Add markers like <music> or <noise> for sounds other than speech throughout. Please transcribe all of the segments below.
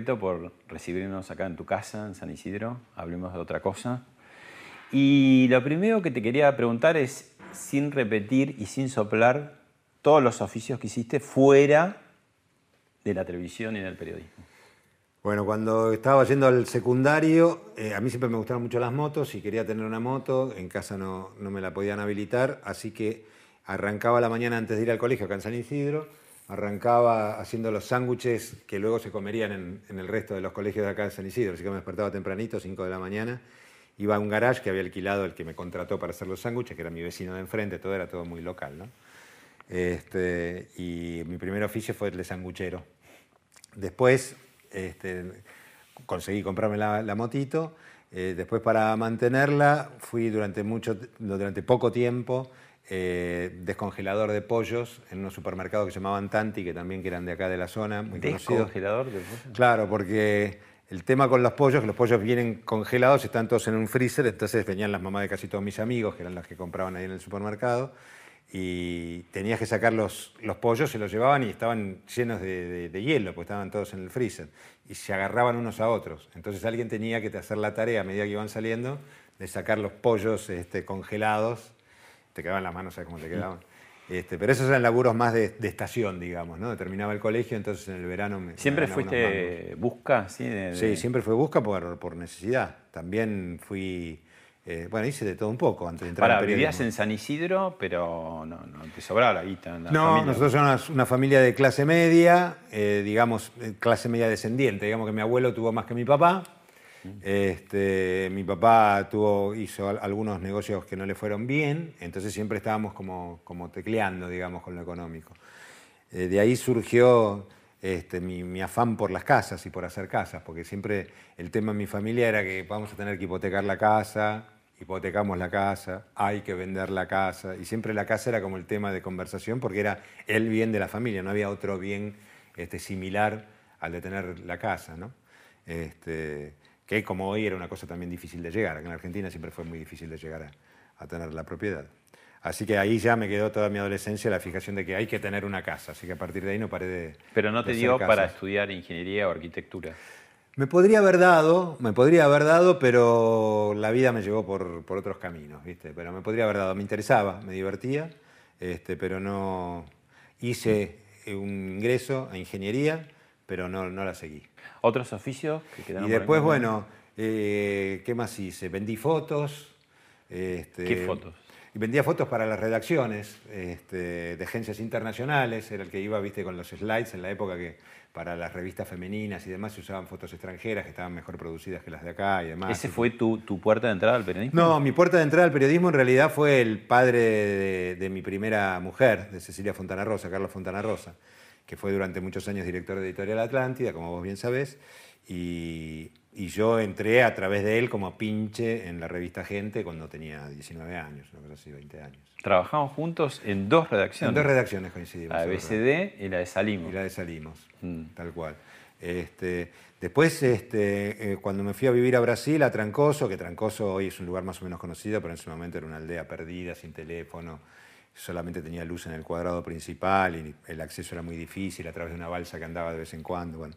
Por recibirnos acá en tu casa, en San Isidro. Hablemos de otra cosa. Y lo primero que te quería preguntar es, sin repetir y sin soplar, todos los oficios que hiciste fuera de la televisión y del periodismo. Bueno, cuando estaba yendo al secundario, eh, a mí siempre me gustaron mucho las motos y quería tener una moto. En casa no, no me la podían habilitar, así que arrancaba la mañana antes de ir al colegio acá en San Isidro arrancaba haciendo los sándwiches que luego se comerían en, en, el resto de los colegios de acá de San Isidro. Así que me despertaba tempranito, 5 de la mañana. Iba a un garage que había alquilado el que me contrató para hacer los sándwiches, que era mi vecino de enfrente, todo era todo muy local. ¿no? Este, y mi primer oficio fue el de sanguchero. Después este, conseguí comprarme la, la motito. Eh, después para mantenerla fui durante, mucho, durante poco tiempo eh, descongelador de pollos en unos supermercados que se llamaban Tanti, que también que eran de acá de la zona, muy ¿Descongelador de pollos? Claro, porque el tema con los pollos, que los pollos vienen congelados, están todos en un freezer, entonces venían las mamás de casi todos mis amigos, que eran las que compraban ahí en el supermercado, y tenías que sacar los, los pollos, se los llevaban y estaban llenos de, de, de, hielo, porque estaban todos en el freezer, y se agarraban unos a otros. Entonces alguien tenía que hacer la tarea a medida que iban saliendo de sacar los pollos este, congelados te quedaban las manos, ¿sabes cómo te quedaban? Este, pero esos eran laburos más de, de, estación, digamos, ¿no? Terminaba el colegio, entonces en el verano me. ¿Siempre me fuiste busca? ¿sí? De, de... sí, siempre fue busca por, por necesidad. También fui. Eh, bueno, hice de todo un poco antes de entrar Para, vivías en San Isidro, pero no, no te sobraba la guita. En la no, familia. nosotros somos una, una, familia de clase media, eh, digamos, clase media descendiente. Digamos que mi abuelo tuvo más que mi papá. Este, mi papá tuvo, hizo algunos negocios que no le fueron bien, entonces siempre estábamos como, como tecleando, digamos, con lo económico. Eh, de ahí surgió este, mi, mi, afán por las casas y por hacer casas, porque siempre el tema en mi familia era que vamos a tener que hipotecar la casa, hipotecamos la casa, hay que vender la casa, y siempre la casa era como el tema de conversación porque era el bien de la familia, no había otro bien este, similar al de tener la casa, ¿no? Este, que como hoy era una cosa también difícil de llegar. En Argentina siempre fue muy difícil de llegar a, a, tener la propiedad. Así que ahí ya me quedó toda mi adolescencia la fijación de que hay que tener una casa. Así que a partir de ahí no paré de. Pero no te dio para estudiar ingeniería o arquitectura. Me podría haber dado, me podría haber dado, pero la vida me llevó por, por otros caminos, ¿viste? Pero me podría haber dado, me interesaba, me divertía, este, pero no hice un ingreso a ingeniería, pero no, no la seguí. ¿Otros oficios que quedaron Y después, bueno, eh, ¿qué más hice? Vendí fotos. Este, ¿Qué fotos? Y vendía fotos para las redacciones este, de agencias internacionales, era el que iba, viste, con los slides en la época que para las revistas femeninas y demás se usaban fotos extranjeras que estaban mejor producidas que las de acá y demás. ¿Ese fue tu, tu puerta de entrada al periodismo? No, mi puerta de entrada al periodismo en realidad fue el padre de, de mi primera mujer, de Cecilia Fontana Rosa, Carlos Fontana Rosa que fue durante muchos años director de Editorial Atlántida, como vos bien sabés, y, y, yo entré a través de él como pinche en la revista Gente cuando tenía 19 años, no sé si 20 años. Trabajamos juntos en dos redacciones. En dos redacciones coincidimos. La de BCD y la de Salimos. Y la de Salimos, mm. tal cual. Este, después, este, eh, cuando me fui a vivir a Brasil, a Trancoso, que Trancoso hoy es un lugar más o menos conocido, pero en ese momento era una aldea perdida, sin teléfono, solamente tenía luz en el cuadrado principal y el acceso era muy difícil a través de una balsa que andaba de vez en cuando. Bueno,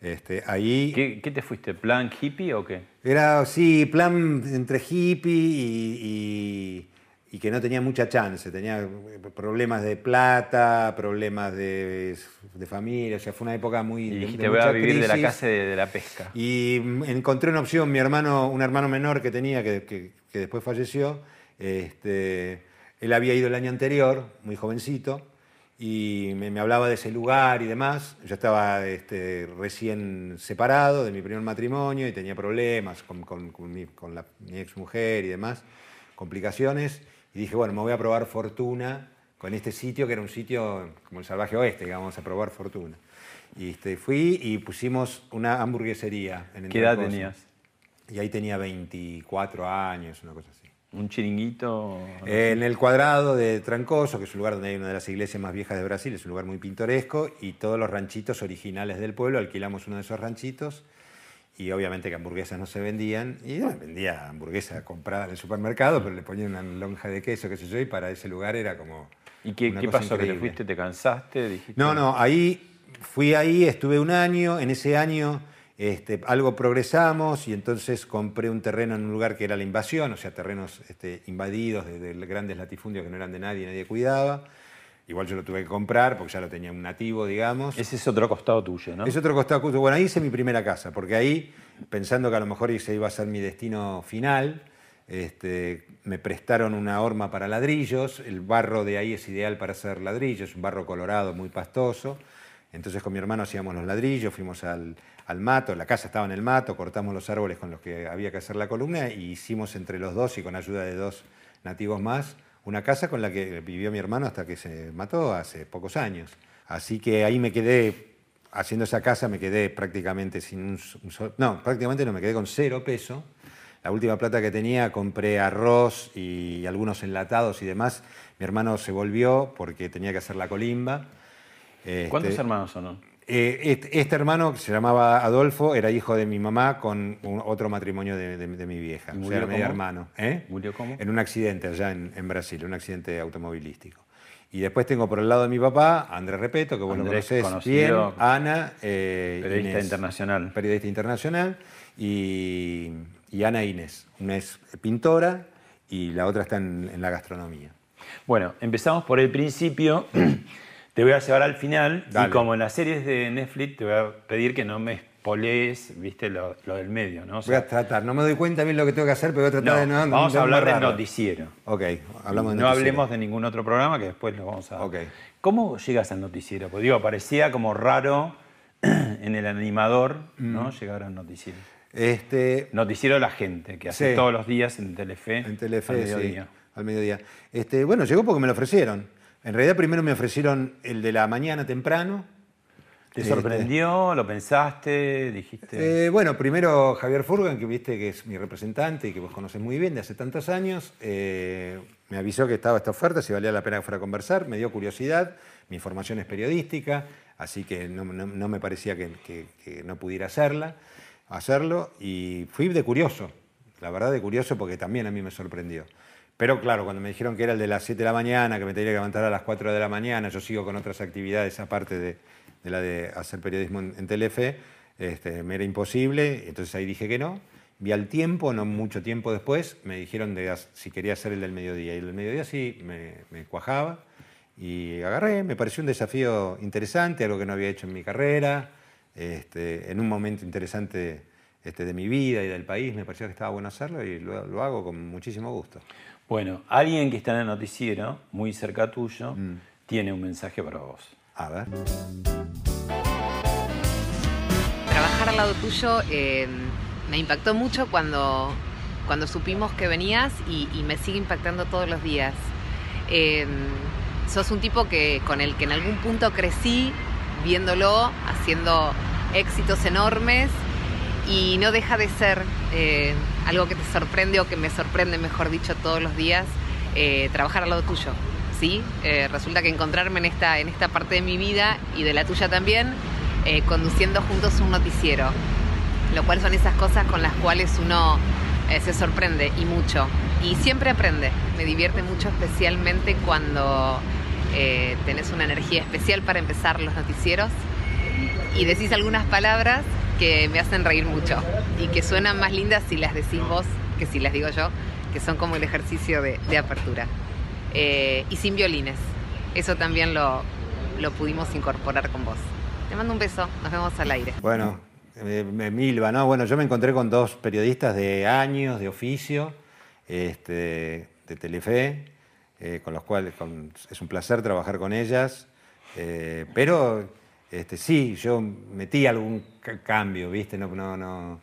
este, ahí... ¿Qué, ¿Qué, te fuiste? ¿Plan hippie o qué? Era, sí, plan entre hippie y, y, y, que no tenía mucha chance. Tenía problemas de plata, problemas de, de familia. O sea, fue una época muy... Y dijiste, de voy a vivir crisis. de la casa de, de, la pesca. Y encontré una opción, mi hermano, un hermano menor que tenía, que, que, que después falleció, este, él había ido el año anterior, muy jovencito, y me, hablaba de ese lugar y demás. Yo estaba este, recién separado de mi primer matrimonio y tenía problemas con, mi, con mi ex mujer y demás, complicaciones. Y dije, bueno, me voy a probar fortuna con este sitio, que era un sitio como el Salvaje Oeste, digamos, a probar fortuna. Y este, fui y pusimos una hamburguesería. En ¿Qué edad tenías? Y ahí tenía 24 años, una cosa así. ¿Un chiringuito? en el cuadrado de Trancoso, que es un lugar donde hay una de las iglesias más viejas de Brasil, es un lugar muy pintoresco, y todos los ranchitos originales del pueblo, alquilamos uno de esos ranchitos, y obviamente que hamburguesas no se vendían, y yo vendía hamburguesas compradas en el supermercado, pero le ponían una lonja de queso, qué sé yo, y para ese lugar era como... ¿Y qué, qué pasó? ¿Que te fuiste, te cansaste? No, no, ahí fui ahí, estuve un año, en ese año este, algo progresamos y entonces compré un terreno en un lugar que era la invasión, o sea, terrenos este, invadidos de, grandes latifundios que no eran de nadie, nadie cuidaba. Igual yo lo tuve que comprar porque ya lo tenía un nativo, digamos. Ese es otro costado tuyo, ¿no? Es otro costado tuyo. Bueno, ahí hice mi primera casa, porque ahí, pensando que a lo mejor ese iba a ser mi destino final, este, me prestaron una horma para ladrillos. El barro de ahí es ideal para hacer ladrillos, un barro colorado muy pastoso. Entonces con mi hermano hacíamos los ladrillos, fuimos al, mato, la casa estaba en el mato, cortamos los árboles con los que había que hacer la columna y hicimos entre los dos y con ayuda de dos nativos más una casa con la que vivió mi hermano hasta que se mató hace pocos años. Así que ahí me quedé, haciendo esa casa me quedé prácticamente sin un, no, prácticamente no, me quedé con cero peso. La última plata que tenía compré arroz y algunos enlatados y demás. Mi hermano se volvió porque tenía que hacer la colimba ¿Cuántos este, hermanos son? Eh, este, este, hermano, que se llamaba Adolfo, era hijo de mi mamá con otro matrimonio de, mi vieja. O sea, medio hermano. ¿eh? ¿Murió cómo? En un accidente allá en, Brasil, un accidente automovilístico. Y después tengo por el lado de mi papá, Andrés Repeto, que vos lo conocés bien, Ana, eh, periodista internacional. Periodista internacional, y, Ana Inés. Una es pintora y la otra está en, en la gastronomía. Bueno, empezamos por el principio. <clears throat> Te voy a llevar al final y como en las series de Netflix te voy a pedir que no me espolees, viste, lo, del medio, ¿no? voy a tratar, no me doy cuenta bien lo que tengo que hacer, pero voy a tratar de no... Vamos a hablar del noticiero. Ok, hablamos de No hablemos de ningún otro programa que después lo vamos a... Ok. ¿Cómo llegas al noticiero? Porque digo, parecía como raro <clears throat> en el animador, ¿no? Mm. Llegar al noticiero. Este... Noticiero de la gente, que hace todos los días en Telefe. En Telefe, al mediodía. Sí, al mediodía. Este, bueno, llegó porque me lo ofrecieron. En realidad primero me ofrecieron el de la mañana temprano. ¿Te sorprendió? ¿Lo pensaste? ¿Dijiste? Eh, bueno, primero Javier Furgan, que viste que es mi representante y que vos conoces muy bien de hace tantos años, eh, me avisó que estaba esta oferta, si valía la pena que fuera a conversar, me dio curiosidad, mi formación es periodística, así que no, me parecía que, que, no pudiera hacerla, hacerlo, y fui de curioso, la verdad de curioso porque también a mí me sorprendió. Pero claro, cuando me dijeron que era el de las 7 de la mañana, que me tenía que levantar a las 4 de la mañana, yo sigo con otras actividades aparte de, la de hacer periodismo en, Telefe, este, me era imposible, entonces ahí dije que no. Vi al tiempo, no mucho tiempo después, me dijeron de si quería hacer el del mediodía. Y el del mediodía sí me, cuajaba y agarré, me pareció un desafío interesante, algo que no había hecho en mi carrera, este, en un momento interesante este, de mi vida y del país, me pareció que estaba bueno hacerlo y lo hago con muchísimo gusto. Bueno, alguien que está en el noticiero, muy cerca tuyo, mm. tiene un mensaje para vos. A ver. Trabajar al lado tuyo eh, me impactó mucho cuando, cuando supimos que venías y, me sigue impactando todos los días. Eh, sos un tipo que, con el que en algún punto crecí viéndolo, haciendo éxitos enormes y no deja de ser eh, algo que te sorprende o que me sorprende, mejor dicho, todos los días, eh, trabajar al lado tuyo. ¿sí? Eh, resulta que encontrarme en esta, en esta parte de mi vida y de la tuya también, conduciendo juntos un noticiero, lo cual son esas cosas con las cuales uno se sorprende y mucho. Y siempre aprende, me divierte mucho especialmente cuando tenés una energía especial para empezar los noticieros y decís algunas palabras que me hacen reír mucho y que suenan más lindas si las decís vos que si las digo yo, que son como el ejercicio de, apertura. Eh, y sin violines. Eso también lo, lo pudimos incorporar con vos. Te mando un beso, nos vemos al aire. Bueno, eh, Milva, ¿no? Bueno, yo me encontré con dos periodistas de años, de oficio, este, de Telefe, eh, con los cuales es un placer trabajar con ellas. Pero este, sí, yo metí algún cambio, ¿viste? No, no, no.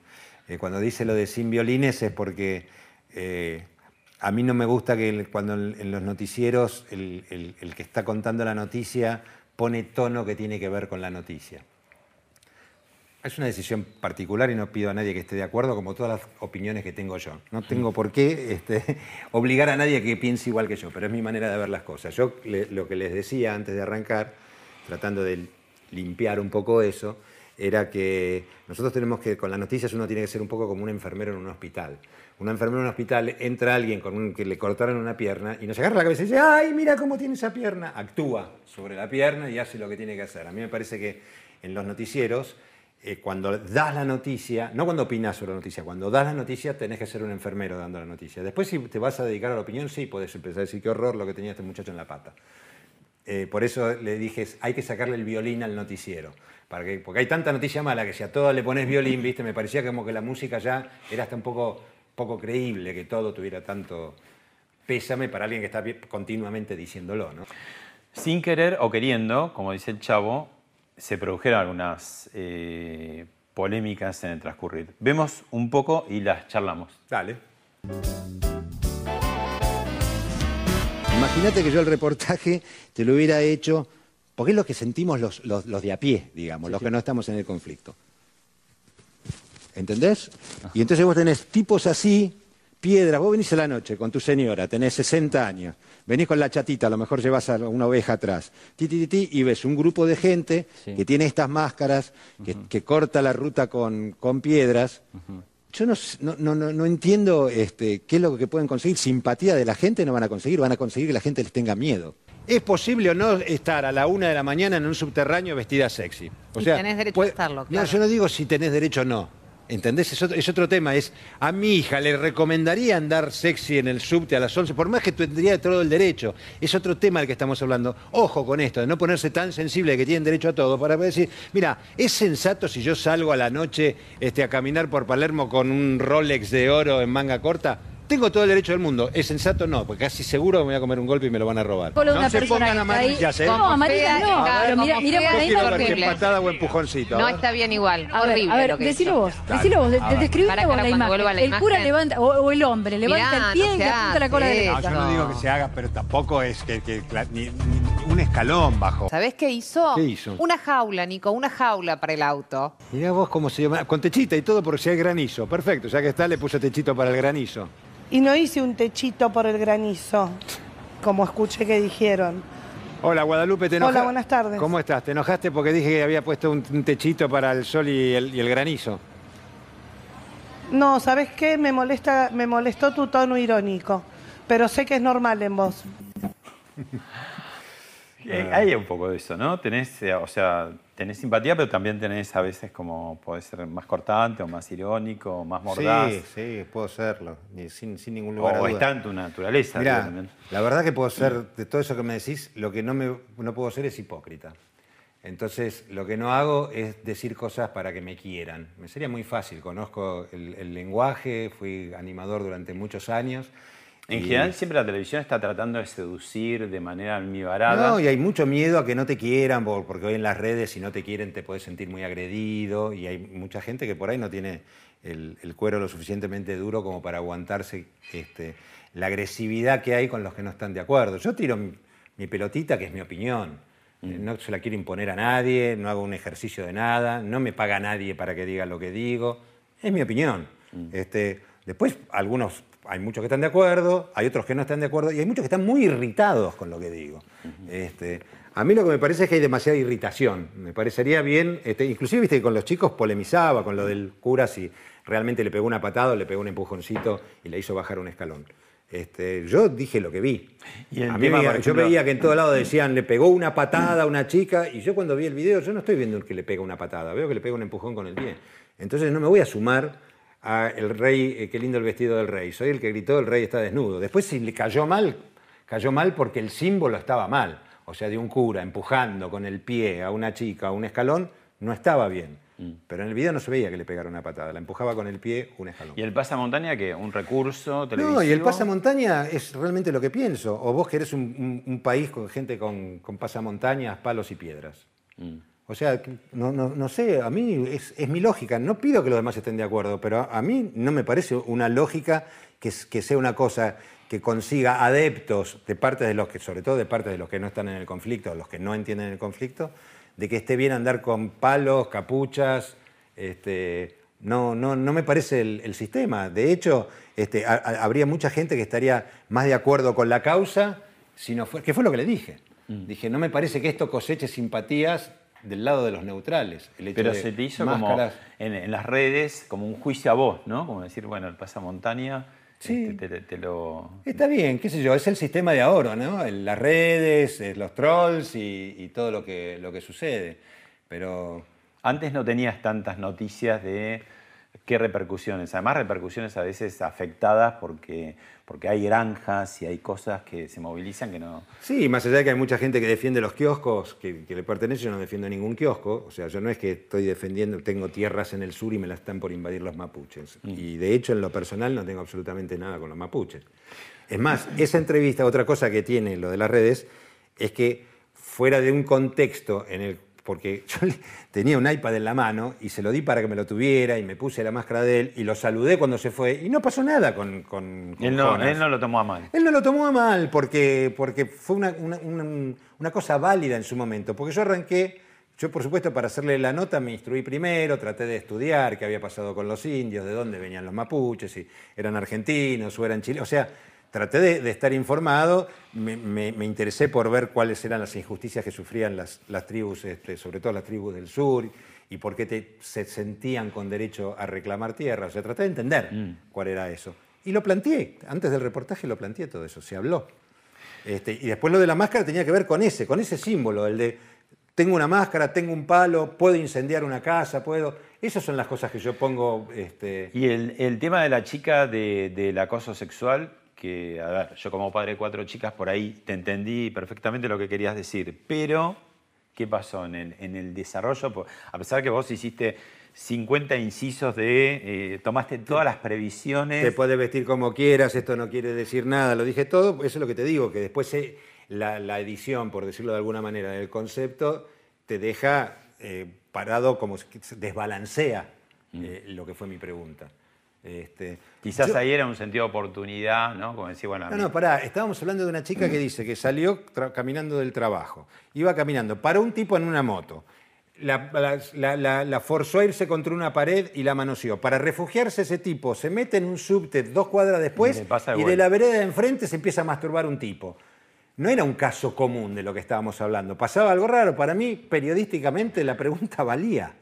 Eh, cuando dice lo de sin violines es porque eh, a mí no me gusta que cuando en los noticieros el, el que está contando la noticia pone tono que tiene que ver con la noticia. Es una decisión particular y no pido a nadie que esté de acuerdo, como todas las opiniones que tengo yo. No tengo por qué este, <laughs> obligar a nadie que piense igual que yo, pero es mi manera de ver las cosas. Yo lo que les decía antes de arrancar, tratando de limpiar un poco eso, era que nosotros tenemos que, con las noticias uno tiene que ser un poco como un enfermero en un hospital. Un enfermero en un hospital entra alguien con un, que le cortaron una pierna y nos agarra la cabeza y dice, ay, mira cómo tiene esa pierna. Actúa sobre la pierna y hace lo que tiene que hacer. A mí me parece que en los noticieros eh, cuando das la noticia, no cuando opinas sobre la noticia, cuando das la noticia tenés que ser un enfermero dando la noticia. Después si te vas a dedicar a la opinión, sí, puedes empezar a decir qué horror lo que tenía este muchacho en la pata. Eh, por eso le dije, hay que sacarle el violín al noticiero. Para que, porque hay tanta noticia mala que si a todo le pones violín, ¿viste? me parecía como que la música ya era hasta un poco, poco creíble que todo tuviera tanto pésame para alguien que está continuamente diciéndolo. ¿no? Sin querer o queriendo, como dice el chavo, se produjeron algunas eh, polémicas en el transcurrir. Vemos un poco y las charlamos. Dale. Imagínate que yo el reportaje te lo hubiera hecho, porque es lo que sentimos los, de a pie, digamos, los que no estamos en el conflicto. ¿Entendés? Y entonces vos tenés tipos así, piedras, vos venís a la noche con tu señora, tenés 60 años, venís con la chatita, a lo mejor llevas a una oveja atrás, y ves un grupo de gente que tiene estas máscaras, que, corta la ruta con, piedras. Yo no, entiendo este, qué es lo que pueden conseguir. Simpatía de la gente no van a conseguir, van a conseguir que la gente les tenga miedo. ¿Es posible o no estar a la una de la mañana en un subterráneo vestida sexy? O sea, tenés derecho a estarlo, claro. No, yo no digo si tenés derecho o no. ¿Entendés? Es otro, tema. Es a mi hija le recomendaría andar sexy en el subte a las 11, por más que tendría todo el derecho. Es otro tema del que estamos hablando. Ojo con esto, de no ponerse tan sensible que tienen derecho a todo, para decir, mira, es sensato si yo salgo a la noche este, a caminar por Palermo con un Rolex de oro en manga corta. Tengo todo el derecho del mundo. ¿Es sensato? No, porque casi seguro me voy a comer un golpe y me lo van a robar. No se pongan amarillas, ¿eh? No, amarillas no. Pero mira, mira por ahí patada o empujoncito. No está bien igual. A ver, a ver, decilo vos. Decilo vos. Describime vos la imagen. El cura levanta, o el hombre, levanta el pie y apunta la cola derecha. No, yo no digo que se haga, pero tampoco es que un escalón bajo. ¿Sabés qué hizo? ¿Qué hizo? Una jaula, Nico, una jaula para el auto. Mirá vos cómo se llama. Con techita y todo por si hay granizo. Perfecto, ya que está, le puse techito para el granizo. Y no hice un techito por el granizo, como escuché que dijeron. Hola Guadalupe, ¿te enojaste? Hola, buenas tardes. ¿Cómo estás? ¿Te enojaste porque dije que había puesto un, techito para el sol y el, granizo? No, ¿sabes qué? Me, molesta, me molestó tu tono irónico, pero sé que es normal en vos. <laughs> Eh, hay un poco de eso, ¿no? Tenés, eh, o sea, tenés simpatía, pero también tenés a veces como, podés ser más cortante o más irónico o más mordaz. Sí, sí, puedo serlo, sin, sin ningún lugar o a duda. está en tu naturaleza. Mirá, la verdad que puedo ser, de todo eso que me decís, lo que no, me, no puedo ser es hipócrita. Entonces, lo que no hago es decir cosas para que me quieran. Me sería muy fácil, conozco el lenguaje, fui animador durante muchos años en general siempre la televisión está tratando de seducir de manera almibarada. No, y hay mucho miedo a que no te quieran, porque hoy en las redes si no te quieren te puedes sentir muy agredido y hay mucha gente que por ahí no tiene el, cuero lo suficientemente duro como para aguantarse este, la agresividad que hay con los que no están de acuerdo. Yo tiro mi, pelotita, que es mi opinión. Mm. No se la quiero imponer a nadie, no hago un ejercicio de nada, no me paga nadie para que diga lo que digo. Es mi opinión. Mm. Este, después algunos hay muchos que están de acuerdo, hay otros que no están de acuerdo y hay muchos que están muy irritados con lo que digo. este, a mí lo que me parece es que hay demasiada irritación. Me parecería bien, este, inclusive viste que con los chicos polemizaba con lo del cura si realmente le pegó una patada o le pegó un empujoncito y le hizo bajar un escalón. Este, yo dije lo que vi. a mí yo veía que en todo lado decían le pegó una patada a una chica y yo cuando vi el video yo no estoy viendo que le pega una patada, veo que le pega un empujón con el pie. Entonces no me voy a sumar a el rey, eh, qué lindo el vestido del rey. Soy el que gritó, el rey está desnudo. Después si le cayó mal, cayó mal porque el símbolo estaba mal. O sea, de un cura empujando con el pie a una chica a un escalón, no estaba bien. Mm. Pero en el video no se veía que le pegara una patada, la empujaba con el pie un escalón. ¿Y el pasamontaña qué? ¿Un recurso televisivo? No, y el pasamontaña es realmente lo que pienso. O vos querés un, un, país con gente con, con, pasamontañas, palos y piedras. Mm. O sea, no, no, sé, a mí es, es, mi lógica. No pido que los demás estén de acuerdo, pero a, mí no me parece una lógica que, que sea una cosa que consiga adeptos de parte de los que, sobre todo de parte de los que no están en el conflicto, los que no entienden el conflicto, de que esté bien andar con palos, capuchas. Este, no, no, no me parece el, sistema. De hecho, este, habría mucha gente que estaría más de acuerdo con la causa, si no fue, que fue lo que le dije. Mm. Dije, no me parece que esto coseche simpatías del lado de los neutrales. Pero se te hizo como en, las redes como un juicio a vos, ¿no? Como decir, bueno, el pasamontaña Sí. Este, te, lo... Está bien, qué sé yo, es el sistema de ahora, ¿no? Las redes, eh, los trolls y, todo lo que, lo que sucede. Pero... Antes no tenías tantas noticias de qué repercusiones. Además, repercusiones a veces afectadas porque, porque hay granjas y hay cosas que se movilizan que no. Sí, más allá de que hay mucha gente que defiende los kioscos que, le pertenecen, yo no defiendo ningún kiosco. O sea, yo no es que estoy defendiendo, tengo tierras en el sur y me las están por invadir los mapuches. Mm. Y de hecho, en lo personal, no tengo absolutamente nada con los mapuches. Es más, esa entrevista, otra cosa que tiene lo de las redes, es que fuera de un contexto en el porque <laughs> yo tenía un iPad en la mano y se lo di para que me lo tuviera y me puse la máscara de él y lo saludé cuando se fue y no pasó nada con, con, él, no, él, no, lo tomó a mal. Él no lo tomó a mal porque, porque fue una, una, cosa válida en su momento, porque yo arranqué, yo por supuesto para hacerle la nota me instruí primero, traté de estudiar qué había pasado con los indios, de dónde venían los mapuches, si eran argentinos o eran chilenos, o sea traté de, estar informado, me, interesé por ver cuáles eran las injusticias que sufrían las, tribus, este, sobre todo las tribus del sur, y por qué se sentían con derecho a reclamar tierra. O sea, traté de entender mm. cuál era eso. Y lo planteé, antes del reportaje lo planteé todo eso, se habló. Este, y después lo de la máscara tenía que ver con ese, con ese símbolo, el de tengo una máscara, tengo un palo, puedo incendiar una casa, puedo... Esas son las cosas que yo pongo... Este... Y el, tema de la chica del acoso sexual, que, a ver, yo como padre de cuatro chicas por ahí te entendí perfectamente lo que querías decir, pero ¿qué pasó en el, desarrollo? A pesar que vos hiciste 50 incisos de, eh, tomaste todas las previsiones. Te puedes vestir como quieras, esto no quiere decir nada, lo dije todo, eso es lo que te digo, que después la, edición, por decirlo de alguna manera, del concepto, te deja eh, parado como desbalancea mm. eh, lo que fue mi pregunta. Este, Quizás ahí era un sentido de oportunidad, ¿no? Como decir, bueno. No, no, pará, estábamos hablando de una chica que dice que salió caminando del trabajo. Iba caminando, paró un tipo en una moto. La, forzó a irse contra una pared y la manoseó. Para refugiarse ese tipo se mete en un subte dos cuadras después y de la vereda de enfrente se empieza a masturbar un tipo. No era un caso común de lo que estábamos hablando. Pasaba algo raro. Para mí, periodísticamente, la pregunta valía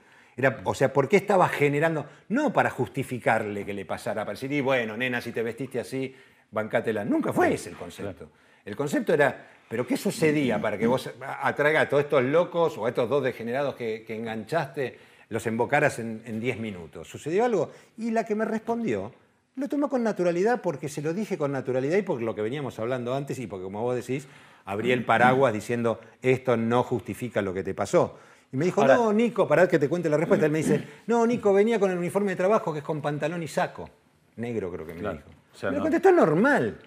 o sea, ¿por qué estaba generando? No para justificarle que le pasara, para decir, y bueno, nena, si te vestiste así, bancátela. Nunca fue ese el concepto. El concepto era, ¿pero qué sucedía para que vos atraigas a todos estos locos o a estos dos degenerados que, enganchaste, los embocaras en 10 minutos? ¿Sucedió algo? Y la que me respondió lo tomó con naturalidad porque se lo dije con naturalidad y por lo que veníamos hablando antes y porque, como vos decís, abrí el paraguas diciendo, esto no justifica lo que te pasó. Y me dijo, no, Nico, para que te cuente la respuesta. Él me dice, no, Nico, venía con el uniforme de trabajo que es con pantalón y saco. Negro creo que me dijo. me contestó normal.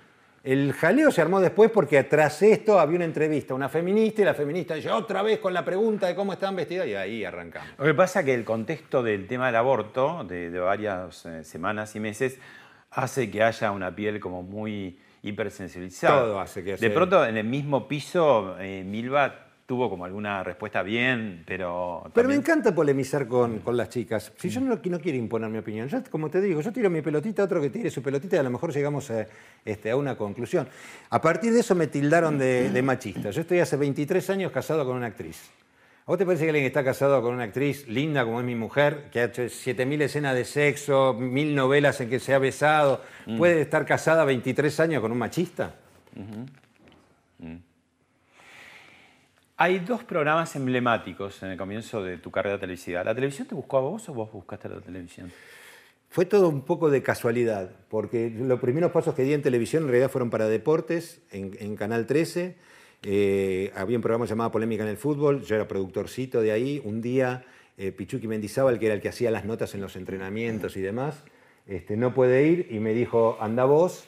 El jaleo se armó después porque tras esto había una entrevista, una feminista, y la feminista dice, otra vez con la pregunta de cómo están vestidas, y ahí arrancamos. Lo que pasa es que el contexto del tema del aborto, de, varias eh, semanas y meses, hace que haya una piel como muy hipersensibilizada. Todo hace que De pronto, en el mismo piso, eh, Milva tuvo como alguna respuesta bien, pero... Pero me encanta polemizar con, las chicas. Si yo no, no, quiero imponer mi opinión, yo, como te digo, yo tiro mi pelotita, otro que tire su pelotita y a lo mejor llegamos a, este, a una conclusión. A partir de eso me tildaron de, machista. Yo estoy hace 23 años casado con una actriz. ¿A vos te parece que alguien está casado con una actriz linda como es mi mujer, que ha hecho 7.000 escenas de sexo, 1.000 novelas en que se ha besado, mm. puede estar casada 23 años con un machista? Hay dos programas emblemáticos en el comienzo de tu carrera televisiva. ¿La televisión te buscó a vos o vos buscaste la televisión? Fue todo un poco de casualidad, porque los primeros pasos que di en televisión en realidad fueron para deportes, en, Canal 13. Eh, había un programa llamado Polémica en el Fútbol, yo era productorcito de ahí. Un día eh, Pichuki Mendizábal, que era el que hacía las notas en los entrenamientos y demás, este, no puede ir y me dijo, anda vos.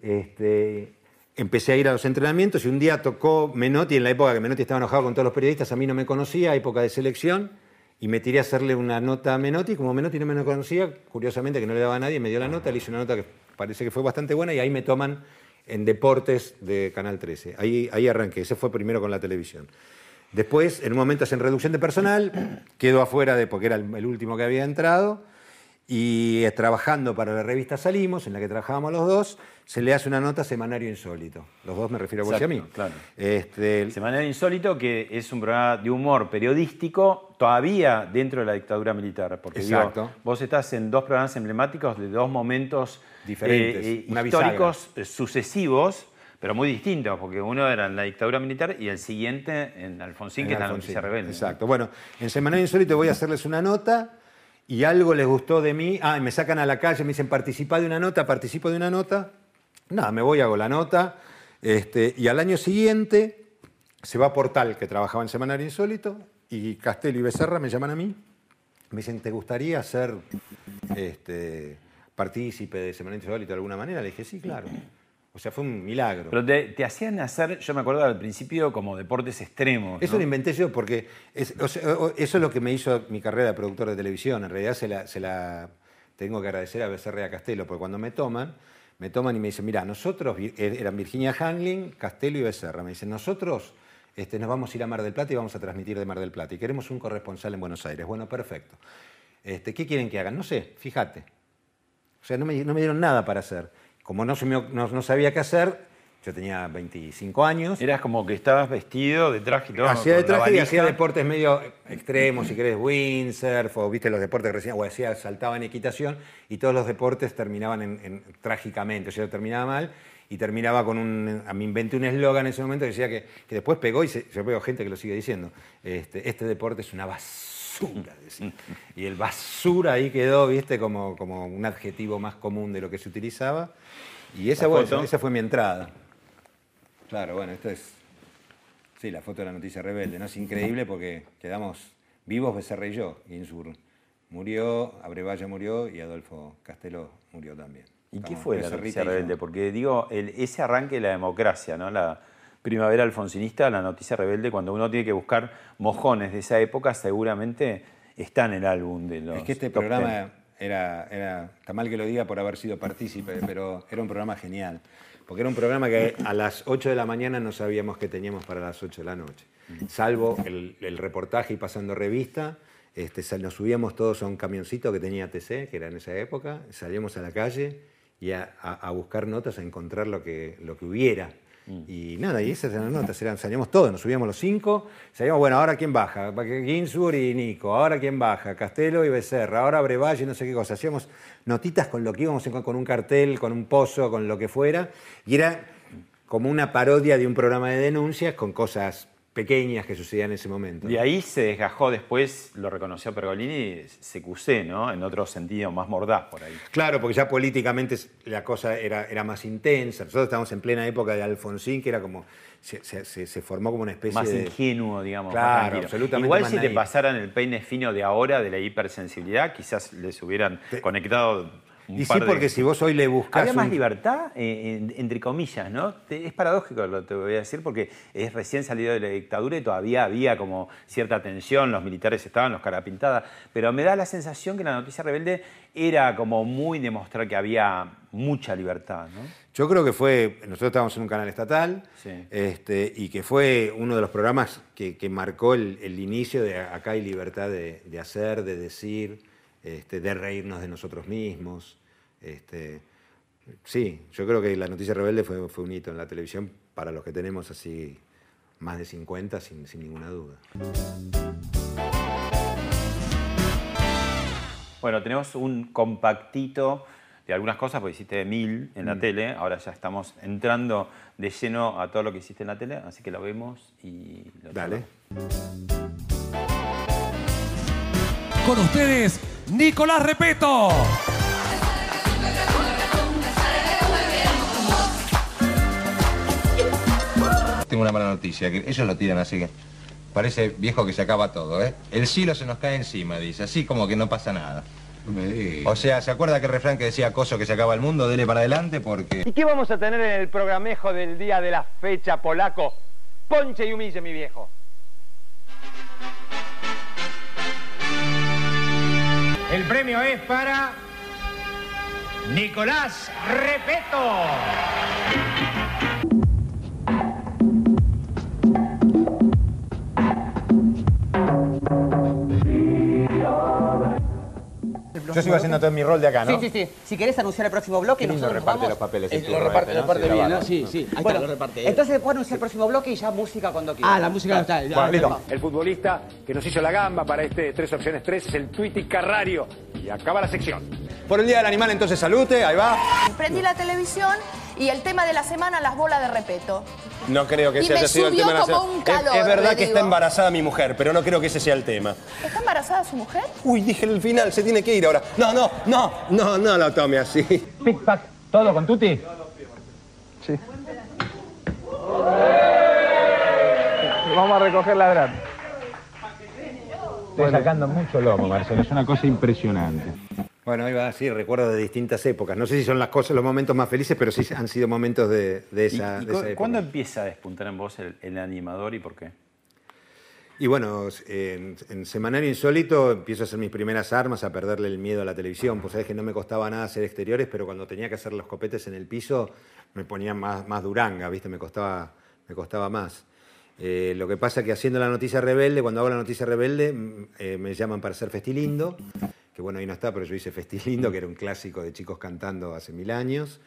Este, empecé a ir a los entrenamientos y un día tocó Menotti, en la época que Menotti estaba enojado con todos los periodistas, a mí no me conocía, época de selección, y me tiré a hacerle una nota a Menotti, como Menotti no me conocía, curiosamente que no le daba a nadie, me dio la nota, le hice una nota que parece que fue bastante buena y ahí me toman en Deportes de Canal 13. Ahí, ahí arranqué, ese fue primero con la televisión. Después, en un momento hacen reducción de personal, quedo afuera de, porque era el último que había entrado, y eh, trabajando para la revista Salimos, en la que trabajábamos los dos, se le hace una nota Semanario Insólito. Los dos me refiero a vos y a mí. Claro. Este, Semanario Insólito, que es un programa de humor periodístico todavía dentro de la dictadura militar. Porque Exacto. vos estás en dos programas emblemáticos de dos momentos diferentes, eh, eh, históricos sucesivos pero muy distintos, porque uno era en la dictadura militar y el siguiente en Alfonsín, que es la noticia rebelde. Exacto. Bueno, en Semanario Insólito voy a hacerles una nota y algo les gustó de mí, ah, me sacan a la calle, me dicen, participa de una nota, participo de una nota, nada, me voy, hago la nota, este, y al año siguiente se va a Portal, que trabajaba en Semanario Insólito, y Castello y Becerra me llaman a mí, me dicen, ¿te gustaría ser este, partícipe de Semanario Insólito de alguna manera? Le dije, sí, claro. O sea, fue un milagro. Pero te, hacían hacer, yo me acuerdo al principio, como deportes extremos. Eso lo inventé yo porque eso es lo que me hizo mi carrera de productor de televisión. En realidad se la, tengo que agradecer a Becerra y a Castelo, porque cuando me toman, me toman y me dicen, mira, nosotros, er, eran Virginia Hanglin, Castelo y Becerra, me dicen, nosotros este, nos vamos a ir a Mar del Plata y vamos a transmitir de Mar del Plata y queremos un corresponsal en Buenos Aires. Bueno, perfecto. Este, ¿Qué quieren que hagan? No sé, fíjate. O sea, no me, no me dieron nada para hacer. Como no, no, sabía qué hacer, yo tenía 25 años. Eras como que estabas vestido de traje y todo. Hacía de traje y hacía deportes medio extremos, si querés, windsurf, o viste los deportes recién, o hacía, saltaba en equitación, y todos los deportes terminaban en, trágicamente, o sea, terminaba mal, y terminaba con un... A mí inventé un eslogan en ese momento que decía que, después pegó, y yo veo gente que lo sigue diciendo, este, este deporte es una basura, Y el basura ahí quedó, viste, como, como un adjetivo más común de lo que se utilizaba. Y esa, esa fue mi entrada. Claro, bueno, esto es. Sí, la foto de la noticia rebelde, ¿no? Es increíble porque quedamos vivos Becerra y yo. Ginsburg murió, Abrevaya murió y Adolfo Castelo murió también. ¿Y qué fue la noticia rebelde? Porque digo, ese arranque de la democracia, ¿no? La primavera alfonsinista, la noticia rebelde, cuando uno tiene que buscar mojones de esa época, seguramente está en el álbum de los. Es que este programa era, era, está mal que lo diga por haber sido partícipe, pero era un programa genial. Porque era un programa que a las 8 de la mañana no sabíamos qué teníamos para las 8 de la noche. Salvo el, reportaje y pasando revista, este, nos subíamos todos a un camioncito que tenía TC, que era en esa época, salíamos a la calle y a, a buscar notas, a encontrar lo que, lo que hubiera. Mm. Y nada, y esas eran las notas, eran, salíamos todos, nos subíamos los cinco, salíamos, bueno, ahora quién baja, Ginsburg y Nico, ahora quién baja, Castelo y Becerra, ahora Brevalle, no sé qué cosa. Hacíamos notitas con lo que íbamos, con un cartel, con un pozo, con lo que fuera, y era como una parodia de un programa de denuncias con cosas pequeñas que sucedían en ese momento. Y ahí se desgajó después, lo reconoció Pergolini, CQC, ¿no? En otro sentido, más mordaz por ahí. Claro, porque ya políticamente la cosa era, era más intensa. Nosotros estábamos en plena época de Alfonsín, que era como. Se, se, formó como una especie de. Más ingenuo, digamos. Claro, absolutamente. Igual si te pasaran el peine fino de ahora, de la hipersensibilidad, quizás les hubieran conectado y sí, porque si vos hoy le buscas. Había más libertad, eh, entre comillas, ¿no? Es paradójico lo que te voy a decir, porque es recién salido de la dictadura y todavía había como cierta tensión, los militares estaban, los cara pintada, pero me da la sensación que la noticia rebelde era como muy demostrar que había mucha libertad, ¿no? Yo creo que fue, nosotros estábamos en un canal estatal este, y que fue uno de los programas que, marcó el, inicio de acá hay libertad de, de hacer, de decir, este, de reírnos de nosotros mismos. Este, sí, yo creo que la noticia rebelde fue, un hito en la televisión para los que tenemos así más de 50, sin, ninguna duda. Bueno, tenemos un compactito de algunas cosas, porque hiciste mil en la mm. tele, ahora ya estamos entrando de lleno a todo lo que hiciste en la tele, así que lo vemos y lo Dale. Con ustedes, Nicolás Repeto. Tengo una mala noticia, que ellos lo tiran así que Parece viejo que se acaba todo, ¿eh? El cielo se nos cae encima, dice, así como que no pasa nada. O sea, ¿se acuerda que refrán que decía Coso que se acaba el mundo? Dele para adelante porque... ¿Y qué vamos a tener en el programejo del día de la fecha polaco? Ponche y humille, mi viejo. El premio es para Nicolás Repeto. Yo sigo haciendo todo mi rol de acá, ¿no? Sí, sí, sí. Si querés anunciar el próximo bloque, Qué lindo reparte los papeles. Eh, lo reparte, lo reparte bien, ¿no? Sí, sí. Ahí está, lo reparte. Entonces puedo anunciar el próximo bloque y ya música cuando quieras. Ah, la música no está. Bueno, listo. El futbolista que nos hizo la gamba para este tres opciones tres es el Twitty Carrario. Y acaba la sección. Por el Día del Animal, entonces salute, ahí va. Prendí la televisión y el tema de la semana, las bolas de repeto. No creo que Y ese me haya sido el subió tema. como nacional. un calor, es, es verdad le que está embarazada mi mujer, pero no creo que ese sea el tema. ¿Está embarazada su mujer? Uy, dije el final, se tiene que ir ahora. No, no, no, no, no lo tome así. Pic, pac, ¿todo con Tuti? Sí. Vamos a recoger la grata. Estoy sacando mucho lomo, Marcelo, es una cosa impresionante. Bueno, ahí va, sí, recuerdo de distintas épocas. No sé si son las cosas, los momentos más felices, pero sí han sido momentos de, de ¿Y- esa, y de cu- esa época. ¿Cuándo empieza a despuntar en vos el, el animador y por qué? Y bueno, en, en Semanario Insólito empiezo a hacer mis primeras armas, a perderle el miedo a la televisión. Pues sabes que no me costaba nada hacer exteriores, pero cuando tenía que hacer los copetes en el piso me ponía más, más duranga, ¿viste? Me costaba, me costaba más. Eh, lo que pasa que haciendo la noticia rebelde, cuando hago la noticia rebelde, mm, eh, me llaman para hacer Festilindo, que bueno, ahí no está, pero yo hice Festilindo, que era un clásico de chicos cantando hace mil años.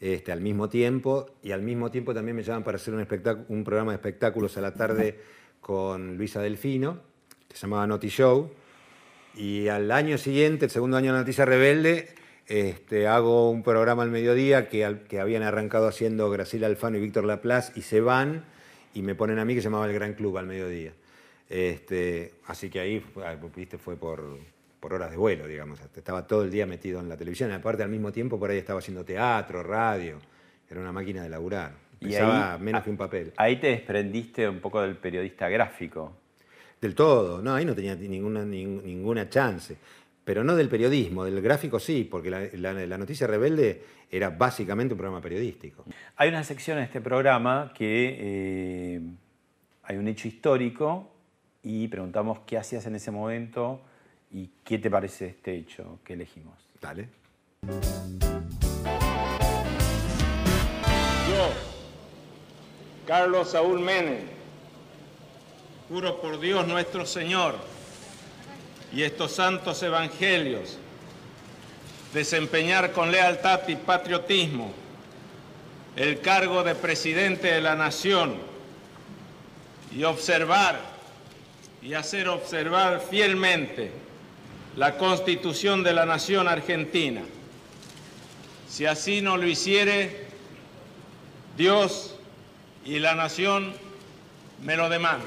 Este, al mismo tiempo, y al mismo tiempo también me llaman para hacer un, programa de espectáculos a la tarde con Luisa Delfino, que se llamaba Noti Show, y al año siguiente, el segundo año de Noticia Rebelde, este, hago un programa al mediodía que, que habían arrancado haciendo Graciela Alfano y Víctor Laplace, y se van y me ponen a mí que se llamaba El Gran Club al mediodía. Este, así que ahí, ah, viste, fue por, por horas de vuelo, digamos. Estaba todo el día metido en la televisión. Aparte, al mismo tiempo, por ahí estaba haciendo teatro, radio. Era una máquina de laburar. Y Pensaba ahí- menos que un papel. Ahí te desprendiste un poco del periodista gráfico. Del todo, no, ahí no tenía ninguna, nin- ninguna chance. Pero no del periodismo, del gráfico sí, porque la, la- la noticia rebelde era básicamente un programa periodístico. Hay una sección en este programa que eh, hay un hecho histórico y preguntamos qué hacías en ese momento y qué te parece este hecho que elegimos. Dale. Yo, Carlos Saúl Menem, juro por Dios nuestro Señor y estos santos evangelios, desempeñar con lealtad y patriotismo el cargo de presidente de la nación y observar y hacer observar fielmente la constitución de la nación argentina. Si así no lo hiciere, Dios y la nación me lo demandan.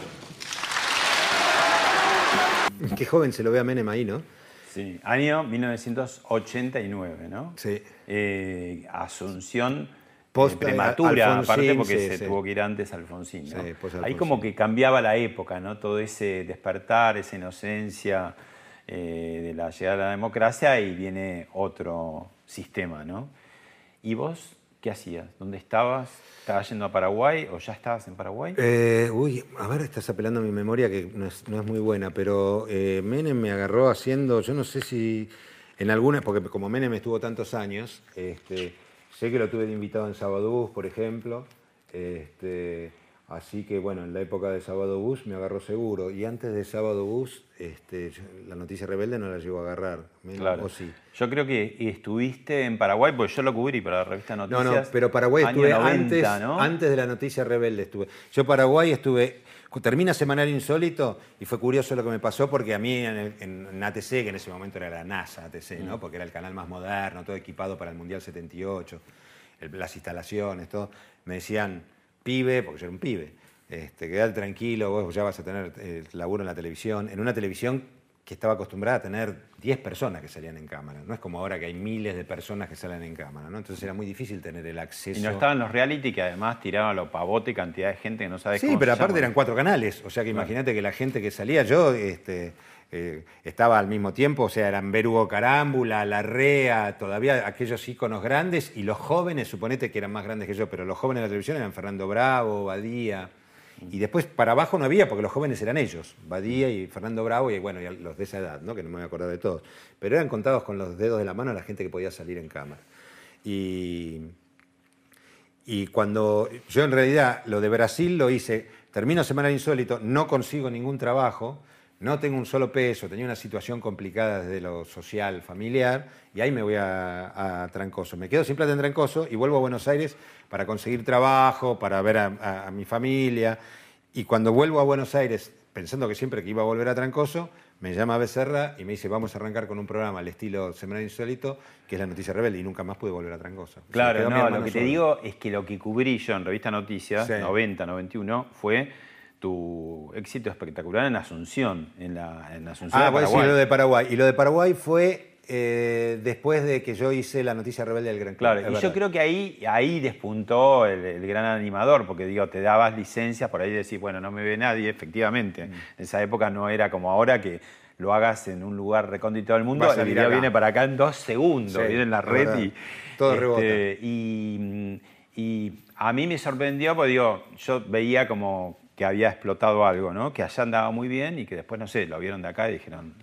Qué joven se lo ve a Menem ahí, ¿no? Sí, año 1989, ¿no? Sí. Eh, Asunción Post- eh, prematura, Alfonsín, aparte porque sí, se sí. tuvo que ir antes Alfonsín. ¿no? Sí, post- Ahí Alfonsín. como que cambiaba la época, ¿no? Todo ese despertar, esa inocencia eh, de la llegada de la democracia y viene otro sistema, ¿no? ¿Y vos qué hacías? ¿Dónde estabas? ¿Estabas yendo a Paraguay o ya estabas en Paraguay? Eh, uy, a ver, estás apelando a mi memoria que no es, no es muy buena, pero eh, Menem me agarró haciendo, yo no sé si en alguna, porque como Menem estuvo tantos años, este, sé que lo tuve de invitado en Sábado Bus, por ejemplo, este, así que bueno, en la época de Sábado Bus me agarró seguro, y antes de Sábado Bus, este, la noticia rebelde no la llegó a agarrar, Claro. o sí. Yo creo que estuviste en Paraguay, porque yo lo cubrí para la revista No, Noticias. no, pero Paraguay estuve 90, antes, ¿no? antes de la noticia rebelde estuve. Yo Paraguay estuve, termina Semanario Insólito y fue curioso lo que me pasó porque a mí en, el- en ATC, que en ese momento era la NASA ATC, ¿no? Mm. porque era el canal más moderno, todo equipado para el Mundial 78, el- las instalaciones, todo, me decían, pibe, porque yo era un pibe, este, quedate tranquilo, vos ya vas a tener eh, laburo en la televisión, en una televisión que estaba acostumbrada a tener 10 personas que salían en cámara. No es como ahora que hay miles de personas que salen en cámara, ¿no? Entonces era muy difícil tener el acceso. Y no estaban los reality que además tiraban los pavote cantidad de gente que no sabe sí, pero aparte eran cuatro canales. O sea que imagínate que la gente que salía, yo este, eh, estaba al mismo tiempo, o sea, eran Berugo Carámbula, Larrea, todavía aquellos íconos grandes, y los jóvenes, suponete que eran más grandes que yo, pero los jóvenes de la televisión eran Fernando Bravo, Badía. Y después para abajo no había, porque los jóvenes eran ellos, Badía y Fernando Bravo, y bueno, los de esa edad, ¿no? que no me voy a acordar de todos. Pero eran contados con los dedos de la mano la gente que podía salir en cámara. Y, y cuando yo en realidad lo de Brasil lo hice, termino Semana Insólito, no consigo ningún trabajo, no tengo un solo peso, tenía una situación complicada desde lo social, familiar, y ahí me voy a, Trancoso. Me quedo sin plata en Trancoso y vuelvo a Buenos Aires para conseguir trabajo, para ver a, mi familia. Y cuando vuelvo a Buenos Aires, pensando que siempre que iba a volver a Trancoso, me llama Becerra y me dice, vamos a arrancar con un programa al estilo Semana Insólito, que es La Noticia Rebelde, y nunca más pude volver a Trancoso. Claro, no, lo que te digo es que lo que cubrí yo en Revista Noticias, 90, 91, fue tu éxito espectacular en Asunción, en la, en Asunción ah, de Paraguay. lo de Paraguay. Y lo de Paraguay fue eh, después de que yo hice la noticia rebelde del Gran Club. Claro, y yo creo que ahí, ahí despuntó el, gran animador, porque digo, te dabas licencias, por ahí decís, bueno, no me ve nadie, efectivamente. Mm. En esa época no era como ahora que lo hagas en un lugar recóndito del mundo, el video viene para acá en dos segundos, viene en la red y... Todo rebota. Este, y, y a mí me sorprendió, porque digo, yo veía como que había explotado algo, ¿no? Que allá andaba muy bien y que después, no sé, lo vieron de acá y dijeron,